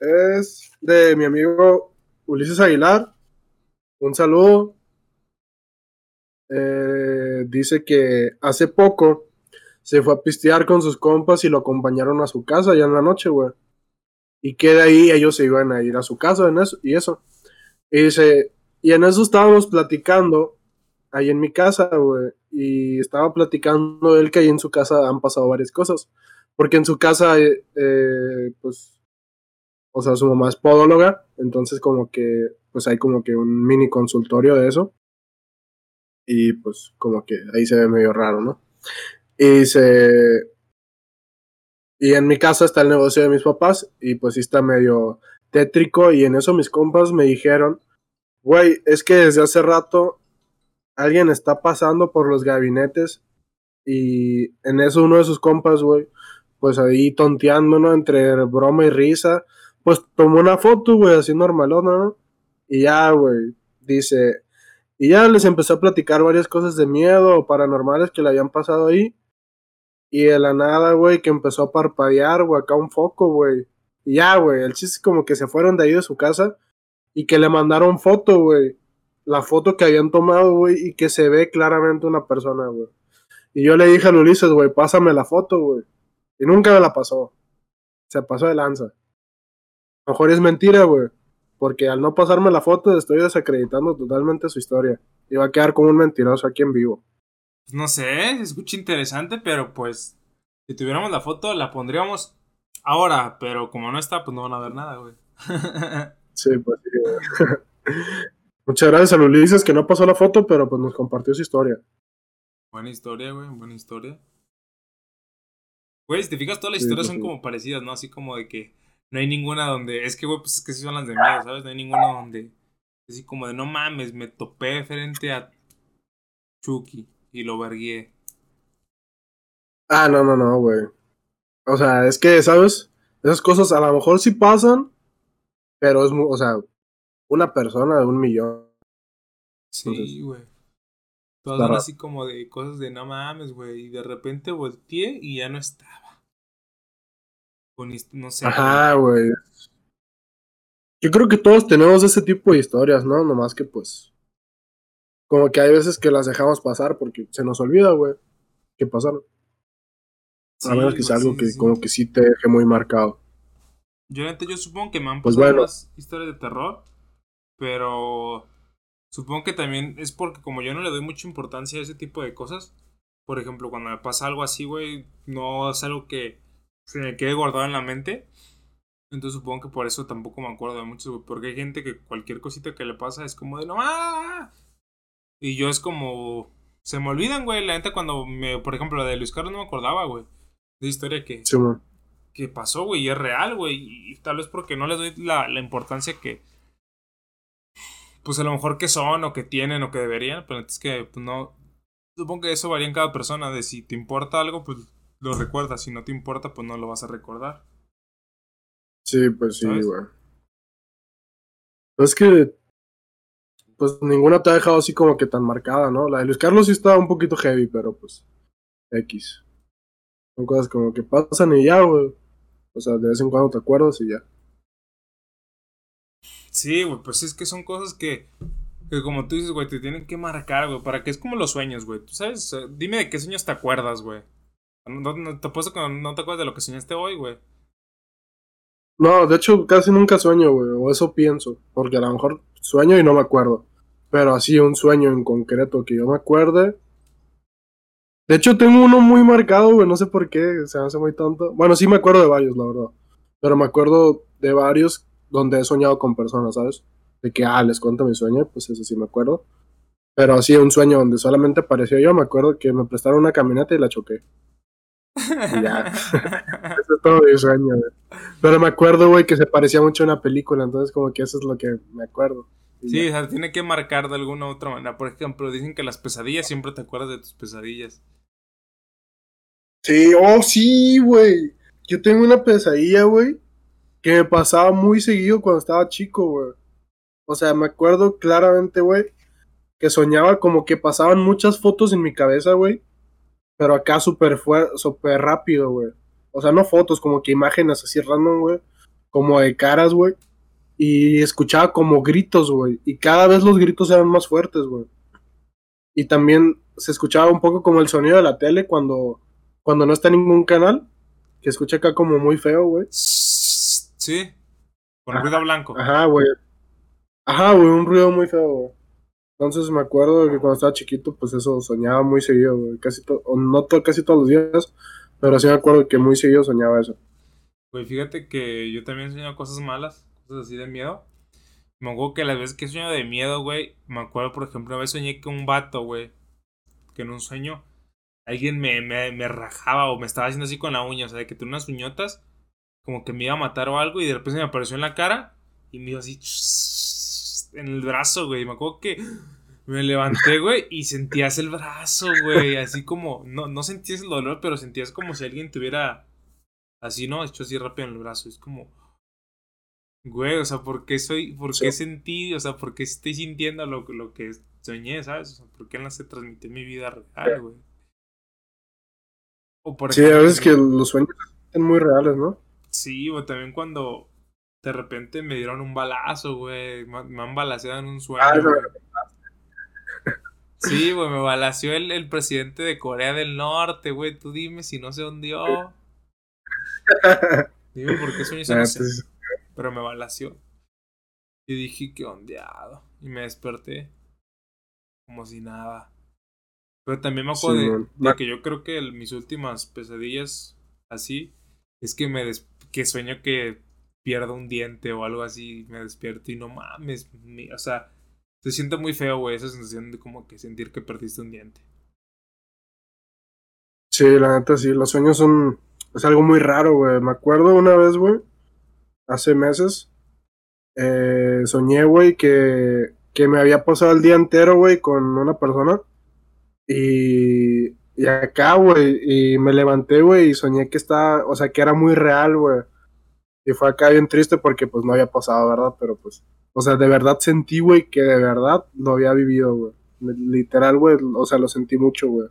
es de mi amigo Ulises Aguilar. Un saludo. Eh, dice que hace poco se fue a pistear con sus compas y lo acompañaron a su casa ya en la noche, güey. Y que de ahí ellos se iban a ir a su casa en eso, y eso. Y dice, y en eso estábamos platicando ahí en mi casa, güey. Y estaba platicando él que ahí en su casa han pasado varias cosas. Porque en su casa, eh, eh, pues, o sea, su mamá es podóloga, entonces como que, pues hay como que un mini consultorio de eso. Y pues como que ahí se ve medio raro, ¿no? Y se... Y en mi casa está el negocio de mis papás y pues sí está medio tétrico y en eso mis compas me dijeron, güey, es que desde hace rato alguien está pasando por los gabinetes y en eso uno de sus compas, güey, pues ahí tonteándonos entre broma y risa, pues tomó una foto, güey, así normalona, ¿no? Y ya, güey, dice, y ya les empezó a platicar varias cosas de miedo o paranormales que le habían pasado ahí. Y de la nada, güey, que empezó a parpadear, güey, acá un foco, güey. Y ya, güey, el chiste es como que se fueron de ahí de su casa y que le mandaron foto, güey. La foto que habían tomado, güey, y que se ve claramente una persona, güey. Y yo le dije a Ulises, güey, pásame la foto, güey. Y nunca me la pasó. Se pasó de lanza mejor es mentira, güey. Porque al no pasarme la foto, estoy desacreditando totalmente su historia. Y va a quedar como un mentiroso aquí en vivo. No sé, se escucha interesante, pero pues. Si tuviéramos la foto, la pondríamos ahora. Pero como no está, pues no van a ver nada, güey. <laughs> sí, pues sí. <laughs> Muchas gracias a Ulises que no pasó la foto, pero pues nos compartió su historia. Buena historia, güey, buena historia. Güey, si te fijas, todas las historias pues son como parecidas, ¿no? Así como de que no hay ninguna donde. Es que, güey, pues es que sí son las de miedo, ¿sabes? No hay ninguna donde. Así como de no mames, me topé frente a Chucky y lo vergué. Ah, no, no, no, güey. O sea, es que, ¿sabes? Esas cosas a lo mejor sí pasan, pero es, o sea, una persona de un millón. Sí, güey. Todas son así como de cosas de no mames, güey. Y de repente volteé y ya no estaba no sé. Ajá, güey. Yo creo que todos tenemos ese tipo de historias, ¿no? Nomás que pues. Como que hay veces que las dejamos pasar porque se nos olvida, güey. Que pasaron. a menos que sea algo que como que sí te deje muy marcado. Yo, yo supongo que me han pues pasado más historias de terror. Pero. Supongo que también es porque como yo no le doy mucha importancia a ese tipo de cosas. Por ejemplo, cuando me pasa algo así, güey, no es algo que se me quede guardado en la mente. Entonces supongo que por eso tampoco me acuerdo de mucho, Porque hay gente que cualquier cosita que le pasa es como de no. ¡ah! Y yo es como. Se me olvidan, güey. La gente cuando me. Por ejemplo, la de Luis Carlos no me acordaba, güey. De historia que. que pasó, güey. Y es real, güey. Y tal vez porque no les doy la, la importancia que. Pues a lo mejor que son, o que tienen, o que deberían. Pero es que, pues no. Supongo que eso varía en cada persona. De si te importa algo, pues lo recuerdas. Si no te importa, pues no lo vas a recordar. Sí, pues sí, güey. Es que. Pues ninguna te ha dejado así como que tan marcada, ¿no? La de Luis Carlos sí estaba un poquito heavy, pero pues. X. Son cosas como que pasan y ya, güey. O sea, de vez en cuando te acuerdas y ya. Sí, güey, pues es que son cosas que, que como tú dices, güey, te tienen que marcar, güey, para que es como los sueños, güey. Tú sabes, dime de qué sueños te acuerdas, güey. No, te puesto que no te acuerdas de lo que soñaste hoy, güey. No, de hecho casi nunca sueño, güey, o eso pienso, porque a lo mejor sueño y no me acuerdo. Pero así un sueño en concreto que yo me acuerde. De hecho tengo uno muy marcado, güey, no sé por qué, se hace muy tonto. Bueno, sí me acuerdo de varios, la verdad. Pero me acuerdo de varios donde he soñado con personas, ¿sabes? De que, ah, les cuento mi sueño, pues eso sí me acuerdo. Pero así un sueño donde solamente apareció yo, me acuerdo que me prestaron una camioneta y la choqué ya. <laughs> eso es todo mi sueño, Pero me acuerdo, güey, que se parecía mucho a una película, entonces como que eso es lo que me acuerdo. sí, o sea, tiene que marcar de alguna u otra manera. Por ejemplo, dicen que las pesadillas siempre te acuerdas de tus pesadillas. Sí, oh, sí, güey. Yo tengo una pesadilla, güey, que me pasaba muy seguido cuando estaba chico, güey. O sea, me acuerdo claramente, güey, que soñaba como que pasaban muchas fotos en mi cabeza, güey pero acá súper super rápido, güey. O sea, no fotos, como que imágenes así random, güey. Como de caras, güey. Y escuchaba como gritos, güey. Y cada vez los gritos eran más fuertes, güey. Y también se escuchaba un poco como el sonido de la tele cuando, cuando no está en ningún canal. Que escucha acá como muy feo, güey. Sí. Con ruido blanco. Ajá, güey. Ajá, güey, un ruido muy feo, güey. Entonces me acuerdo que cuando estaba chiquito, pues eso soñaba muy seguido, güey. Casi no casi todos los días, pero sí me acuerdo que muy seguido soñaba eso. Güey, fíjate que yo también soñaba cosas malas, cosas así de miedo. Me acuerdo que las veces que sueño de miedo, güey, me acuerdo, por ejemplo, una vez soñé que un vato, güey, que en un sueño alguien me, me, me, rajaba o me estaba haciendo así con la uña, o sea, de que tenía unas uñotas, como que me iba a matar o algo, y de repente me apareció en la cara y me iba así en el brazo, güey. Me acuerdo que me levanté, güey, y sentías el brazo, güey, así como, no, no sentías el dolor, pero sentías como si alguien tuviera así, ¿no? Hecho así rápido en el brazo. Es como, güey, o sea, ¿por qué soy, por qué sentí, o sea, por qué estoy sintiendo lo, lo que soñé, ¿sabes? O sea, ¿por qué no se transmite en mi vida real, güey? O por sí, a veces que los sueños son muy reales, ¿no? Sí, o también cuando de repente me dieron un balazo, güey. Me, han balaseado en un sueño. Ah, <laughs> sí, güey, me balaseó el, el, presidente de Corea del Norte, güey. Tú dime si no se hundió. dime por qué sueño ah, pues, Pero me balaseó. Y dije, qué ondeado. Y me desperté. Como si nada. Pero también me acuerdo de, que yo creo que mis últimas pesadillas así es que me que sueño que pierdo un diente o algo así, me despierto y no mames, o sea, se siente muy feo, güey, esa sensación de como que sentir que perdiste un diente. Sí, la neta sí, los sueños son, es algo muy raro, güey. Me acuerdo una vez, güey, hace meses, eh, soñé, güey, que, que me había pasado el día entero, güey, con una persona. Y, y acá, güey, y me levanté, güey, y soñé que estaba, o sea, que era muy real, güey. Y fue acá bien triste porque pues no había pasado, ¿verdad? Pero pues, o sea, de verdad sentí, güey, que de verdad lo había vivido, güey. Literal, güey, o sea, lo sentí mucho, güey.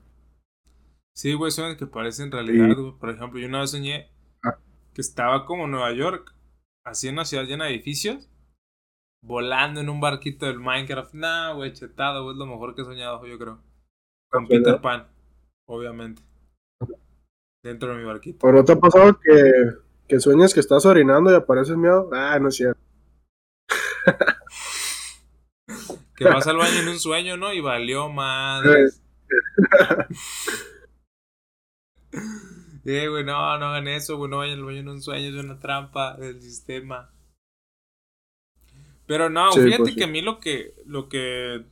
Sí, güey, son que parecen realidad, güey. Por ejemplo, yo una vez soñé ah. que estaba como en Nueva York, así en una ciudad llena de edificios, volando en un barquito del Minecraft. Nah, güey, chetado, güey, es lo mejor que he soñado, yo creo. Con Peter Pan, obviamente. Dentro de mi barquito. Pero te ha pasado que que sueñas que estás orinando y apareces miedo. Ah, no es cierto. que vas al baño en un sueño, ¿no? Y valió madre. <laughs> Eh, güey, no, no hagan eso, güey, no vayan al baño en un sueño, es una trampa del sistema. Pero no, fíjate pues que a mí lo que, lo que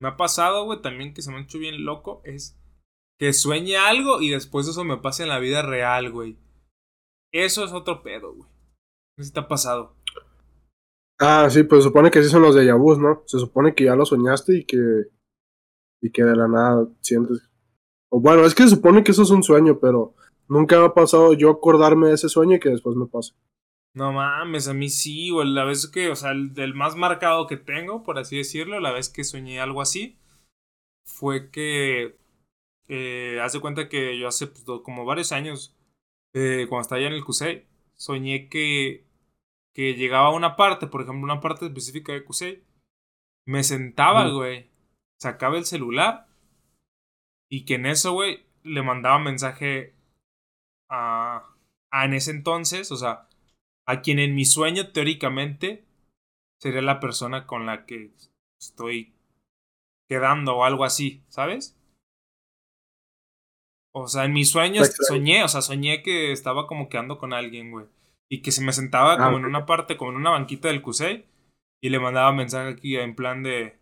me ha pasado, güey, también que se me ha hecho bien loco, es que sueñe algo y después eso me pase en la vida real, güey. Eso es otro pedo, güey. No sé si te ha pasado. Ah, sí, pues se supone que sí son los de Yabus, ¿no? Se supone que ya lo soñaste y que. Y que de la nada sientes. O bueno, es que se supone que eso es un sueño, pero nunca me ha pasado yo acordarme de ese sueño y que después me pase. No mames, a mí sí, güey. La vez que, o sea, el más marcado que tengo, por así decirlo, la vez que soñé algo así, fue que. Eh, hace cuenta que yo hace pues, como varios años eh, cuando estaba allá en el CUSEI, soñé que, que llegaba a una parte, por ejemplo, una parte específica de CUSEI, me sentaba, güey, sacaba el celular y que en eso, güey, le mandaba mensaje a, a en ese entonces, o sea, a quien en mi sueño teóricamente sería la persona con la que estoy quedando o algo así, ¿sabes? O sea, en mis sueños soñé, o sea, soñé que estaba como que ando con alguien, güey. Y que se me sentaba ah, como en una parte, como en una banquita del CUSEI. Y le mandaba mensaje aquí en plan de.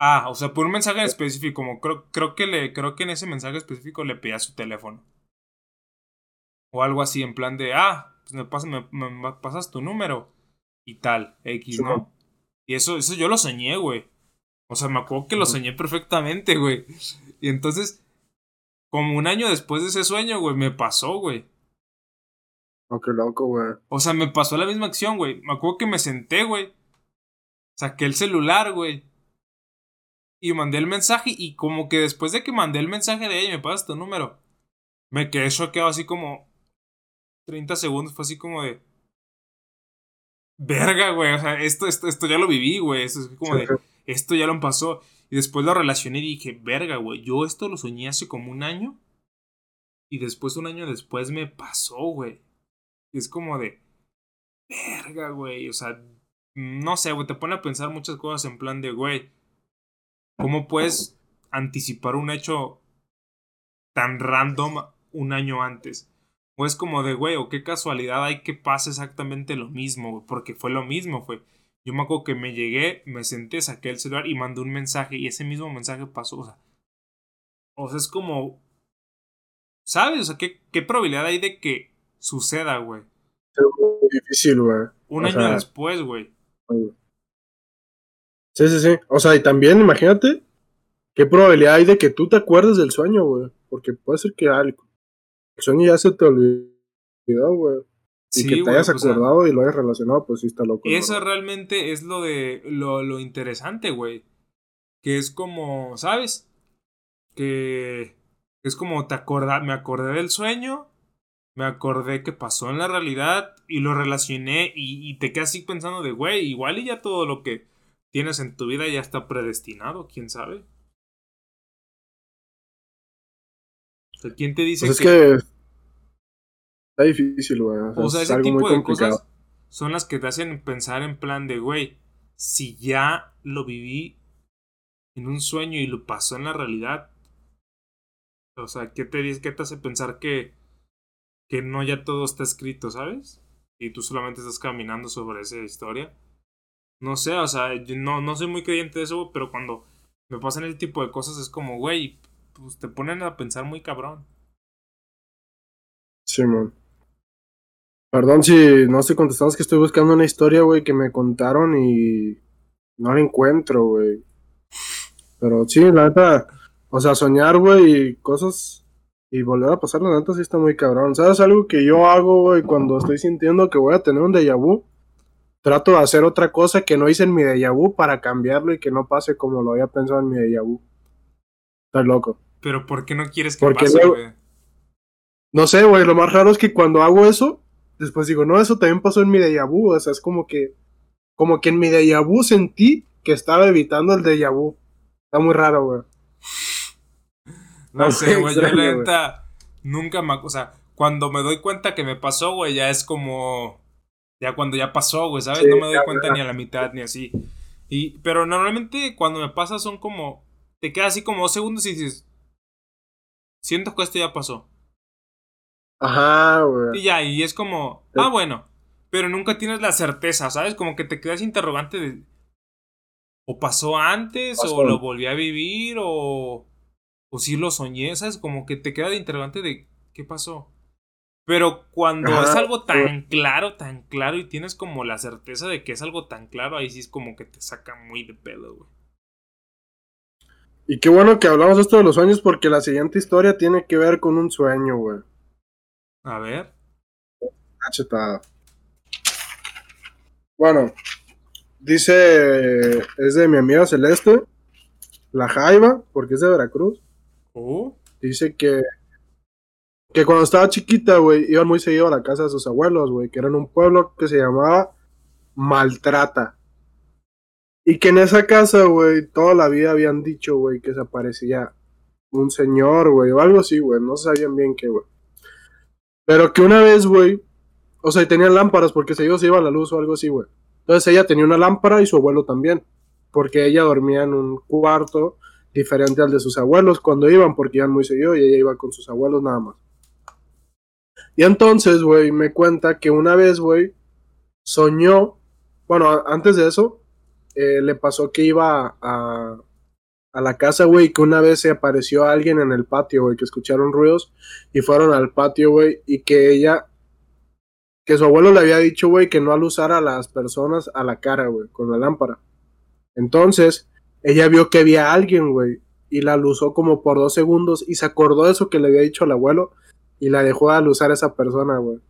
Ah, o sea, por un mensaje específico, como creo, creo que le, creo que en ese mensaje específico le pedía su teléfono. O algo así, en plan de, ah, pues me, pasas, me, pasas tu número. Y tal, X, ¿no? Y eso, eso yo lo soñé, güey. O sea, me acuerdo que lo soñé perfectamente, güey. Y entonces, como un año después de ese sueño, güey, me pasó, güey. Oh, qué loco, güey. O sea, me pasó la misma acción, güey. Me acuerdo que me senté, güey. Saqué el celular, güey. Y mandé el mensaje. Y como que después de que mandé el mensaje de ella, me pasas tu número. Me quedé choqueado así como 30 segundos. Fue así como de. Verga, güey. O sea, esto, esto, esto ya lo viví, güey. Esto es como de. Esto ya lo pasó. Y después lo relacioné y dije, verga, güey, yo esto lo soñé hace como un año. Y después, un año después, me pasó, güey. Y es como de, verga, güey. O sea, no sé, güey, te pone a pensar muchas cosas en plan de, güey, ¿cómo puedes anticipar un hecho tan random un año antes? O es como de, güey, o qué casualidad hay que pase exactamente lo mismo, porque fue lo mismo, fue. Yo me acuerdo que me llegué, me senté, saqué el celular y mandé un mensaje y ese mismo mensaje pasó, o sea. O sea, es como. ¿Sabes? O sea, ¿qué, qué probabilidad hay de que suceda, güey? Es muy difícil, güey. Un año después, güey. Sí, sí, sí. O sea, y también imagínate qué probabilidad hay de que tú te acuerdes del sueño, güey. Porque puede ser que el sueño ya se te olvidó, güey. Y que te hayas acordado y lo hayas relacionado, pues sí está loco. Eso realmente es lo de lo, lo interesante, güey. Que es como, ¿sabes? Que es como te acorda, me acordé del sueño me acordé que pasó en la realidad y lo relacioné y, te quedas así pensando de, güey, igual y ya todo lo que tienes en tu vida ya está predestinado, quién sabe. ¿quién te dice pues es que... Está difícil, güey. O sea, ese tipo de cosas son las que te hacen pensar en plan de, güey, si ya lo viví en un sueño y lo pasó en la realidad. O sea, ¿qué te qué te hace pensar que que no ya todo está escrito, ¿sabes? Y tú solamente estás caminando sobre esa historia. No sé, o sea, yo no, no soy muy creyente de eso, pero cuando me pasan ese tipo de cosas es como, güey, pues te ponen a pensar muy cabrón. Simón. Perdón si no estoy contestando, es que estoy buscando una historia, güey, que me contaron y no la encuentro, güey. Pero sí, la neta, o sea, soñar, güey, cosas y volver a pasar la neta sí está muy cabrón. ¿Sabes algo que yo hago, güey, cuando estoy sintiendo que voy a tener un déjà vu? Trato de hacer otra cosa que no hice en mi déjà vu para cambiarlo y que no pase como lo había pensado en mi déjà vu. Estás loco. Pero ¿por qué no quieres que pase, güey? No sé, güey, lo más raro es que cuando hago eso, después digo, no, eso también pasó en mi déjà vu. O sea, es como que, como que en mi déjà vu sentí que estaba evitando el déjà vu. Está muy raro, güey. No sé, güey, yo la neta nunca me... O sea, cuando me doy cuenta que me pasó, güey, ya es como... Ya cuando ya pasó, güey, ¿sabes? no me doy cuenta ni a la mitad ni así. Y, pero normalmente cuando me pasa son como... Te quedas así como dos segundos y dices... Siento que esto ya pasó. Ajá, güey. Y ya, y es como... Ah, bueno. Pero nunca tienes la certeza, ¿sabes? Como que te quedas interrogante de... O pasó antes, o lo volví a vivir, o o si lo soñé, ¿sabes? Como que te queda de interrogante de qué pasó. Pero cuando es algo tan claro, tan claro y tienes como la certeza de que es algo tan claro, ahí sí es como que te saca muy de pedo, güey. Y qué bueno que hablamos esto de los sueños porque la siguiente historia tiene que ver con un sueño, güey. A ver. Cachetada. Bueno, dice, es de mi amiga Celeste, la Jaiba, porque es de Veracruz. Oh. Dice que. Que cuando estaba chiquita, güey, iban muy seguido a la casa de sus abuelos, güey, que era en un pueblo que se llamaba Maltrata. Y que en esa casa, güey, toda la vida habían dicho, güey, que se aparecía un señor, güey, o algo así, güey, no sabían bien qué, güey. Pero que una vez, güey, o sea, tenían lámparas porque se iba, se iba la luz o algo así, güey. Entonces ella tenía una lámpara y su abuelo también, porque ella dormía en un cuarto diferente al de sus abuelos cuando iban, porque iban muy seguido y ella iba con sus abuelos nada más. Y entonces, güey, me cuenta que una vez, güey, soñó, bueno, antes de eso, eh, le pasó que iba a, a la casa, güey, que una vez se apareció alguien en el patio, güey, que escucharon ruidos y fueron al patio, güey, y que ella, que su abuelo le había dicho, güey, que no al usar a las personas a la cara, güey, con la lámpara. Entonces, ella vio que había alguien, güey, y la luzó como por dos segundos y se acordó de eso que le había dicho al abuelo y la dejó a luzar a esa persona, güey.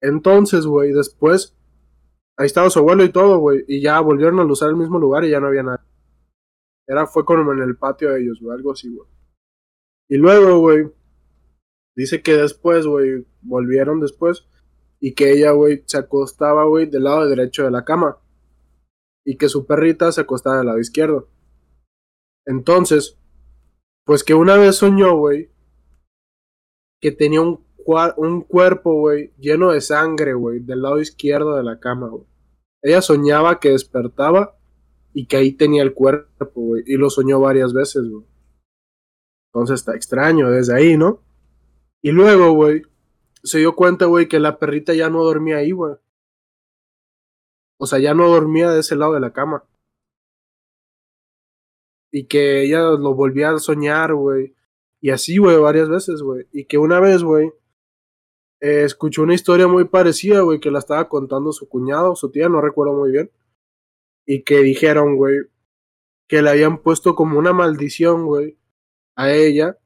Entonces, güey, después, ahí estaba su abuelo y todo, güey, y ya volvieron a luzar el mismo lugar y ya no había nada. Era, fue como en el patio de ellos, güey, algo así, güey. Y luego, güey, dice que después, güey, volvieron después y que ella, güey, se acostaba, güey, del lado derecho de la cama y que su perrita se acostaba del lado izquierdo. Entonces, pues que una vez soñó, güey, que tenía un, un cuerpo, güey, lleno de sangre, güey, del lado izquierdo de la cama, güey. ella soñaba que despertaba y que ahí tenía el cuerpo, güey. Y lo soñó varias veces, güey. Entonces está extraño desde ahí, ¿no? Y luego, güey, se dio cuenta, güey, que la perrita ya no dormía ahí, güey. O sea, ya no dormía de ese lado de la cama. Y que ella lo volvía a soñar, güey. Y así, güey, varias veces, güey. Y que una vez, güey, eh, escuchó una historia muy parecida, güey, que la estaba contando su cuñado, su tía, no recuerdo muy bien. Y que dijeron, güey, que le habían puesto como una maldición, güey, a ella,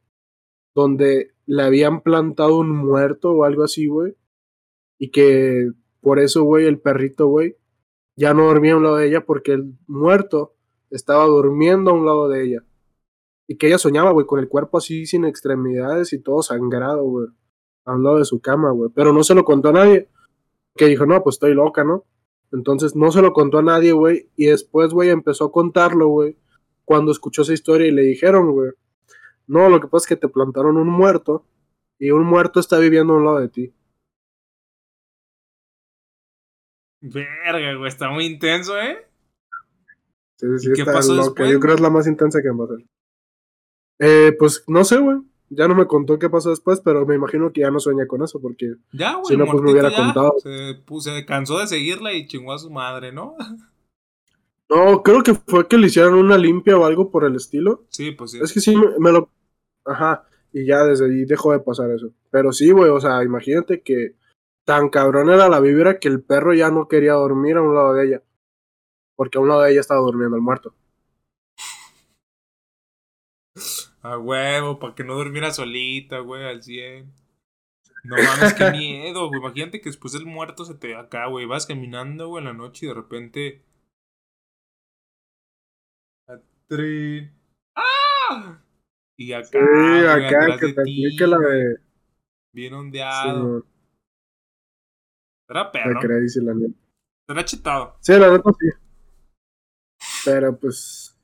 donde le habían plantado un muerto o algo así, güey. Y que por eso, güey, el perrito, güey, ya no dormía a un lado de ella porque el muerto estaba durmiendo a un lado de ella. Y que ella soñaba, güey, con el cuerpo así sin extremidades y todo sangrado, güey a un lado de su cama, güey. Pero no se lo contó a nadie. Que dijo, no, pues estoy loca, ¿no? Entonces no se lo contó a nadie, güey. Y después, güey, empezó a contarlo, güey. Cuando escuchó esa historia y le dijeron, güey. No, lo que pasa es que te plantaron un muerto. Y un muerto está viviendo a un lado de ti. Verga, güey, está muy intenso, ¿eh? Sí, sí, ¿Qué pasó después, Yo creo que es la más intensa que va a hacer. Eh, pues no sé, güey. Ya no me contó qué pasó después, pero me imagino que ya no sueña con eso, porque ya, güey, si no, pues me hubiera contado. Se, se cansó de seguirla y chingó a su madre, ¿no? <laughs> No, creo que fue que le hicieron una limpia o algo por el estilo. Sí, pues sí. Es que sí, me, lo... Ajá, y ya desde ahí dejó de pasar eso. Pero sí, güey, o sea, imagínate que tan cabrón era la vibra que el perro ya no quería dormir a un lado de ella. Porque a un lado de ella estaba durmiendo el muerto. A huevo, para que no durmiera solita, güey, al 100. No mames, qué <laughs> miedo, güey. Imagínate que después del muerto se te acá, güey. Vas caminando, güey, en la noche y de repente. ¡Ah! Y acá. Sí, acá, que te aplique la de. Bien ondeado. Sí, Era perro. Crazy, la neta. Era chitado. Sí, la neta sí. Pero pues.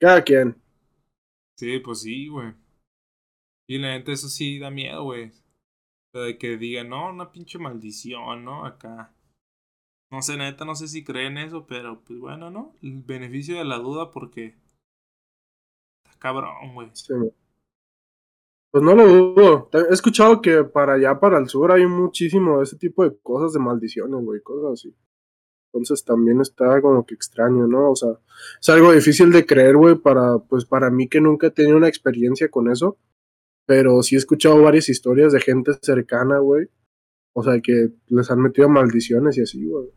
Cada quien. Sí, pues sí, güey. Y la gente eso sí da miedo, güey. De que digan, no, una pinche maldición, ¿no? Acá. No sé, neta, no sé si creen eso, pero pues bueno, ¿no? El beneficio de la duda porque... Está cabrón, güey. Sí, pues no lo dudo. He escuchado que para allá, para el sur, hay muchísimo de ese tipo de cosas de maldiciones, güey, cosas así. Entonces también está como que extraño, ¿no? O sea, es algo difícil de creer, güey, para, pues para mí que nunca he tenido una experiencia con eso. Pero sí he escuchado varias historias de gente cercana, güey. O sea, que les han metido maldiciones y así, güey.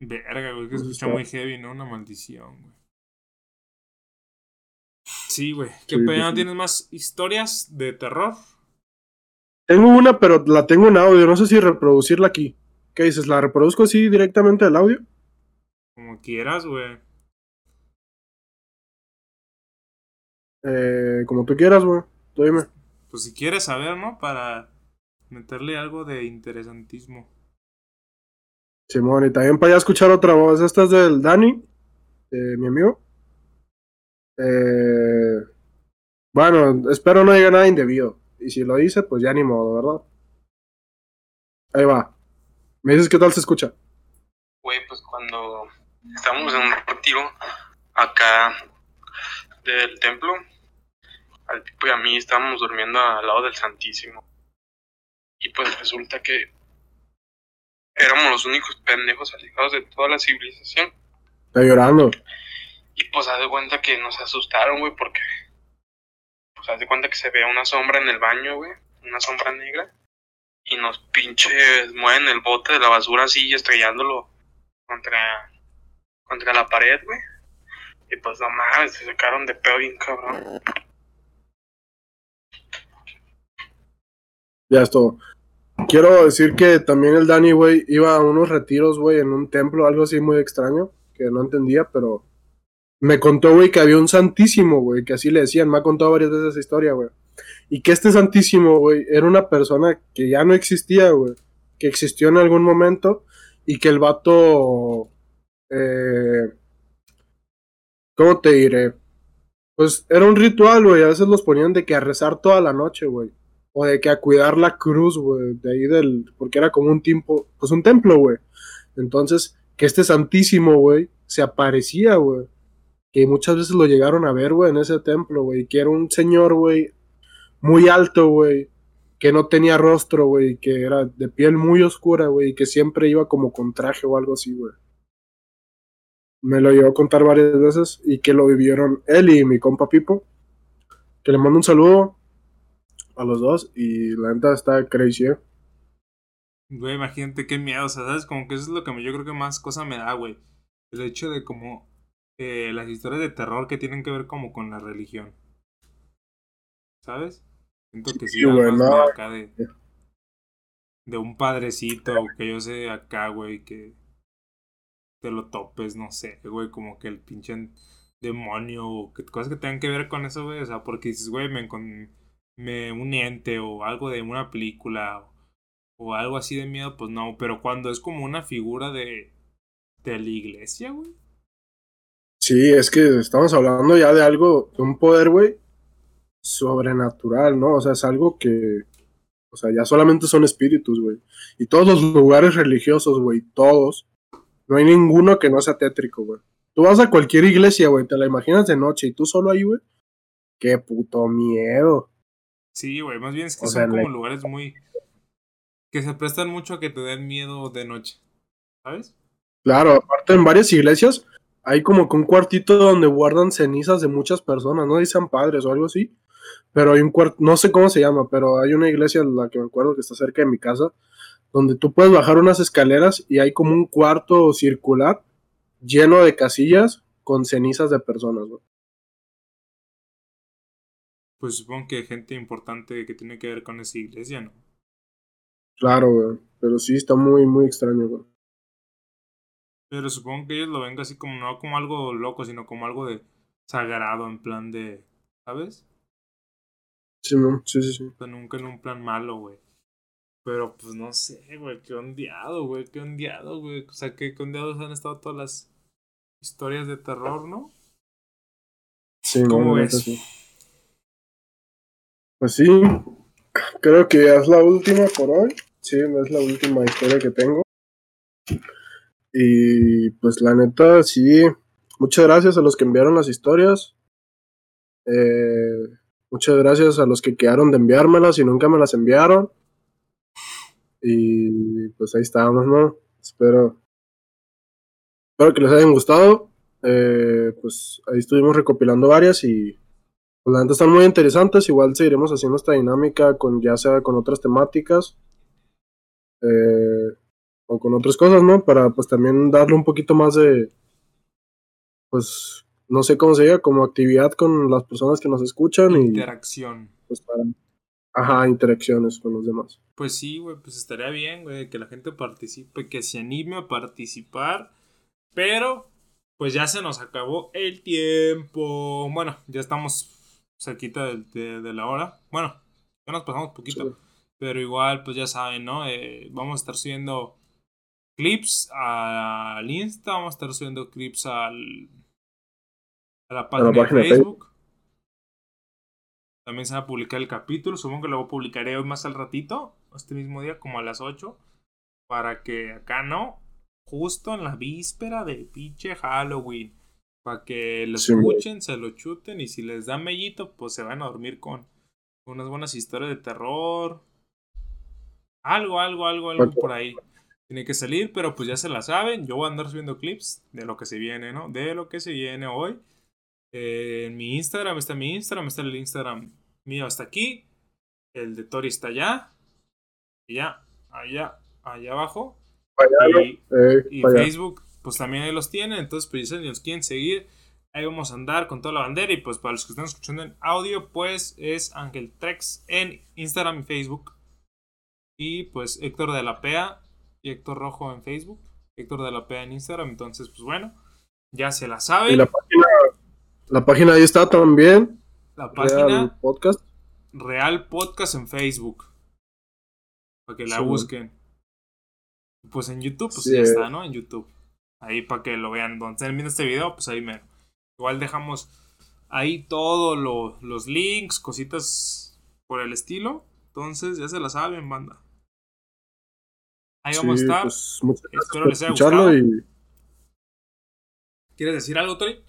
Verga, güey, que se escucha muy heavy, ¿no? Una maldición, güey. Sí, güey. ¿Qué pena tienes más historias de terror? Tengo una, pero la tengo en audio. No sé si reproducirla aquí. ¿Qué dices? ¿La reproduzco así directamente del audio? Como quieras, güey. Eh, como tú quieras, güey. Tú dime. Pues si quieres saber, ¿no? Para meterle algo de interesantismo. Simón, y también para ya escuchar otra voz. Esta es del Dani, mi amigo. Eh, bueno, espero no diga nada indebido. Y si lo dice, pues ya ni modo, ¿verdad? Ahí va. ¿Me dices qué tal se escucha? Güey, pues cuando estábamos en un retiro acá del templo, al tipo y a mí estábamos durmiendo al lado del Santísimo. Y pues resulta que éramos los únicos pendejos alejados de toda la civilización. Está llorando. Y pues haz de cuenta que nos asustaron, güey, porque. Pues haz de cuenta que se ve una sombra en el baño, güey. Una sombra negra y nos pinches mueven el bote de la basura así estrellándolo contra, contra la pared, güey. Y pues no mames, se sacaron de pedo bien cabrón. Ya es todo. Quiero decir que también el Dani, güey, iba a unos retiros, güey, en un templo, algo así muy extraño, que no entendía, pero me contó, güey, que había un santísimo, güey, que así le decían, me ha contado varias veces esa historia, güey. Y que este Santísimo, güey, era una persona que ya no existía, güey. Que existió en algún momento y que el vato... Eh, ¿Cómo te diré? Pues era un ritual, güey. A veces los ponían de que a rezar toda la noche, güey. O de que a cuidar la cruz, güey. De ahí del... Porque era como un tiempo... Pues un templo, güey. Entonces, que este santísimo, güey, se aparecía, güey. Que muchas veces lo llegaron a ver, güey, en ese templo, güey. Que era un señor, güey, muy alto, güey. Que no tenía rostro, güey. Que era de piel muy oscura, güey. Y que siempre iba como con traje o algo así, güey. Me lo llevó a contar varias veces. Y que lo vivieron él y mi compa Pipo. Que le mando un saludo a los dos. Y la neta está crazy, eh. Güey, imagínate qué miedo, o sea, ¿sabes? Como que eso es lo que yo creo que más cosa me da, güey. El hecho de como eh, las historias de terror que tienen que ver como con la religión. ¿Sabes? Siento que sí, güey, no. acá de, de un padrecito que yo sé acá, güey, que te lo topes, no sé, güey, como que el pinche demonio o que, cosas que tengan que ver con eso, güey, o sea, porque dices, güey, me, con, me un ente o algo de una película o algo así de miedo, pues no, pero cuando es como una figura de, de la iglesia, güey. Sí, es que estamos hablando ya de algo, de un poder, güey, sobrenatural, ¿no? O sea, es algo que, o sea, ya solamente son espíritus, güey. Y todos los lugares religiosos, güey, todos, no hay ninguno que no sea tétrico, güey. Tú vas a cualquier iglesia, güey, te la imaginas de noche y tú solo ahí, güey. Qué puto miedo. Sí, güey, más bien es que son como lugares muy, que se prestan mucho a que te den miedo de noche, ¿sabes? Claro, aparte en varias iglesias hay como que un cuartito donde guardan cenizas de muchas personas, no dicen padres o algo así, pero hay un cuarto, no sé cómo se llama, pero hay una iglesia en la que me acuerdo que está cerca de mi casa, donde tú puedes bajar unas escaleras y hay como un cuarto circular lleno de casillas con cenizas de personas, Pues supongo que hay gente importante que tiene que ver con esa iglesia, ¿no? Claro, güey. Pero sí está muy, muy extraño, güey. Pero supongo que ellos lo ven así como no como algo loco, sino como algo de sagrado, en plan de. ¿Sabes? Sí, no, sí, sí, sí. nunca en un plan malo, güey. Pero pues no sé, güey, qué ondeado, güey, qué ondeado, güey. O sea, qué ondeados han estado todas las historias de terror, ¿no? Sí, ¿Cómo ves? Pues sí, creo que ya es la última por hoy. Sí, es la última historia que tengo. Y pues la neta, sí. Muchas gracias a los que enviaron las historias. Eh, muchas gracias a los que quedaron de enviármelas y nunca me las enviaron. Y pues ahí estamos, ¿no? Espero. Espero que les hayan gustado. Eh, pues ahí estuvimos recopilando varias y pues la están muy interesantes, igual seguiremos haciendo esta dinámica con ya sea con otras temáticas eh, o con otras cosas, ¿no? Para pues también darle un poquito más de, pues, no sé cómo se diga, como actividad con las personas que nos escuchan. Interacción. pues para, ajá, interacciones con los demás. Pues sí, güey, pues estaría bien, güey, que la gente participe, que se anime a participar, pero pues ya se nos acabó el tiempo. Bueno, ya estamos cerquita de, de, la hora. Bueno, ya nos pasamos poquito. Pero igual, pues ya saben, ¿no? Eh, vamos a estar subiendo clips al Insta, vamos a estar subiendo clips al, a la página, de Facebook. También se va a publicar el capítulo. Supongo que lo publicaré hoy más al ratito, este mismo día, como a las 8. Para que acá no, justo en la víspera de pinche Halloween para que lo escuchen, se lo chuten y si les da mellito, pues se van a dormir con unas buenas historias de terror. Algo, algo, algo, algo por ahí. Tiene que salir, pero pues ya se la saben. Yo voy a andar subiendo clips de lo que se viene, ¿no? De lo que se viene hoy. Eh, en mi Instagram está mi Instagram, está el Instagram mío hasta aquí. El de Tori está allá. Y ya, allá, allá abajo. y, y Facebook pues también ahí los tienen. Entonces, pues si nos quieren seguir, ahí vamos a andar con toda la bandera. Y pues para los que están escuchando en audio, pues es Ángel Trex en Instagram y Facebook. Y pues Héctor de la PEA y Héctor Rojo en Facebook. Héctor de la PEA en Instagram. Entonces, pues bueno, ya se la saben. La página, ahí está también. La página Real Podcast. Real Podcast en Facebook. Para que la busquen. Pues en YouTube, pues ya está, ¿no? En YouTube. Ahí para que lo vean. Donde estén viendo este video, pues ahí me. Igual dejamos ahí todos los links, cositas por el estilo. Entonces ya se la saben, banda. Ahí vamos a estar. Pues, Espero les haya gustado. ¿Quieres decir algo, Tori?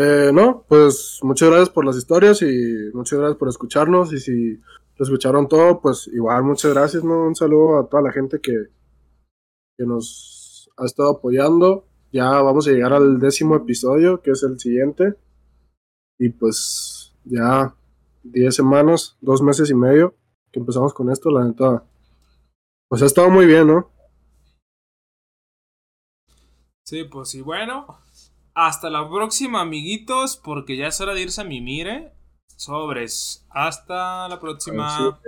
Eh, no, pues muchas gracias por las historias y muchas gracias por escucharnos. Y si lo escucharon todo, pues igual muchas gracias, ¿no? Un saludo a toda la gente que, que nos ha estado apoyando. Ya vamos a llegar al décimo episodio, que es el siguiente. Y pues ya 10 semanas, dos meses y medio que empezamos con esto, la neta. Pues ha estado muy bien, ¿no? Sí, pues y bueno, hasta la próxima, amiguitos, porque ya es hora de irse a mi mire. Sobres. Hasta la próxima.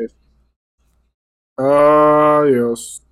Adiós.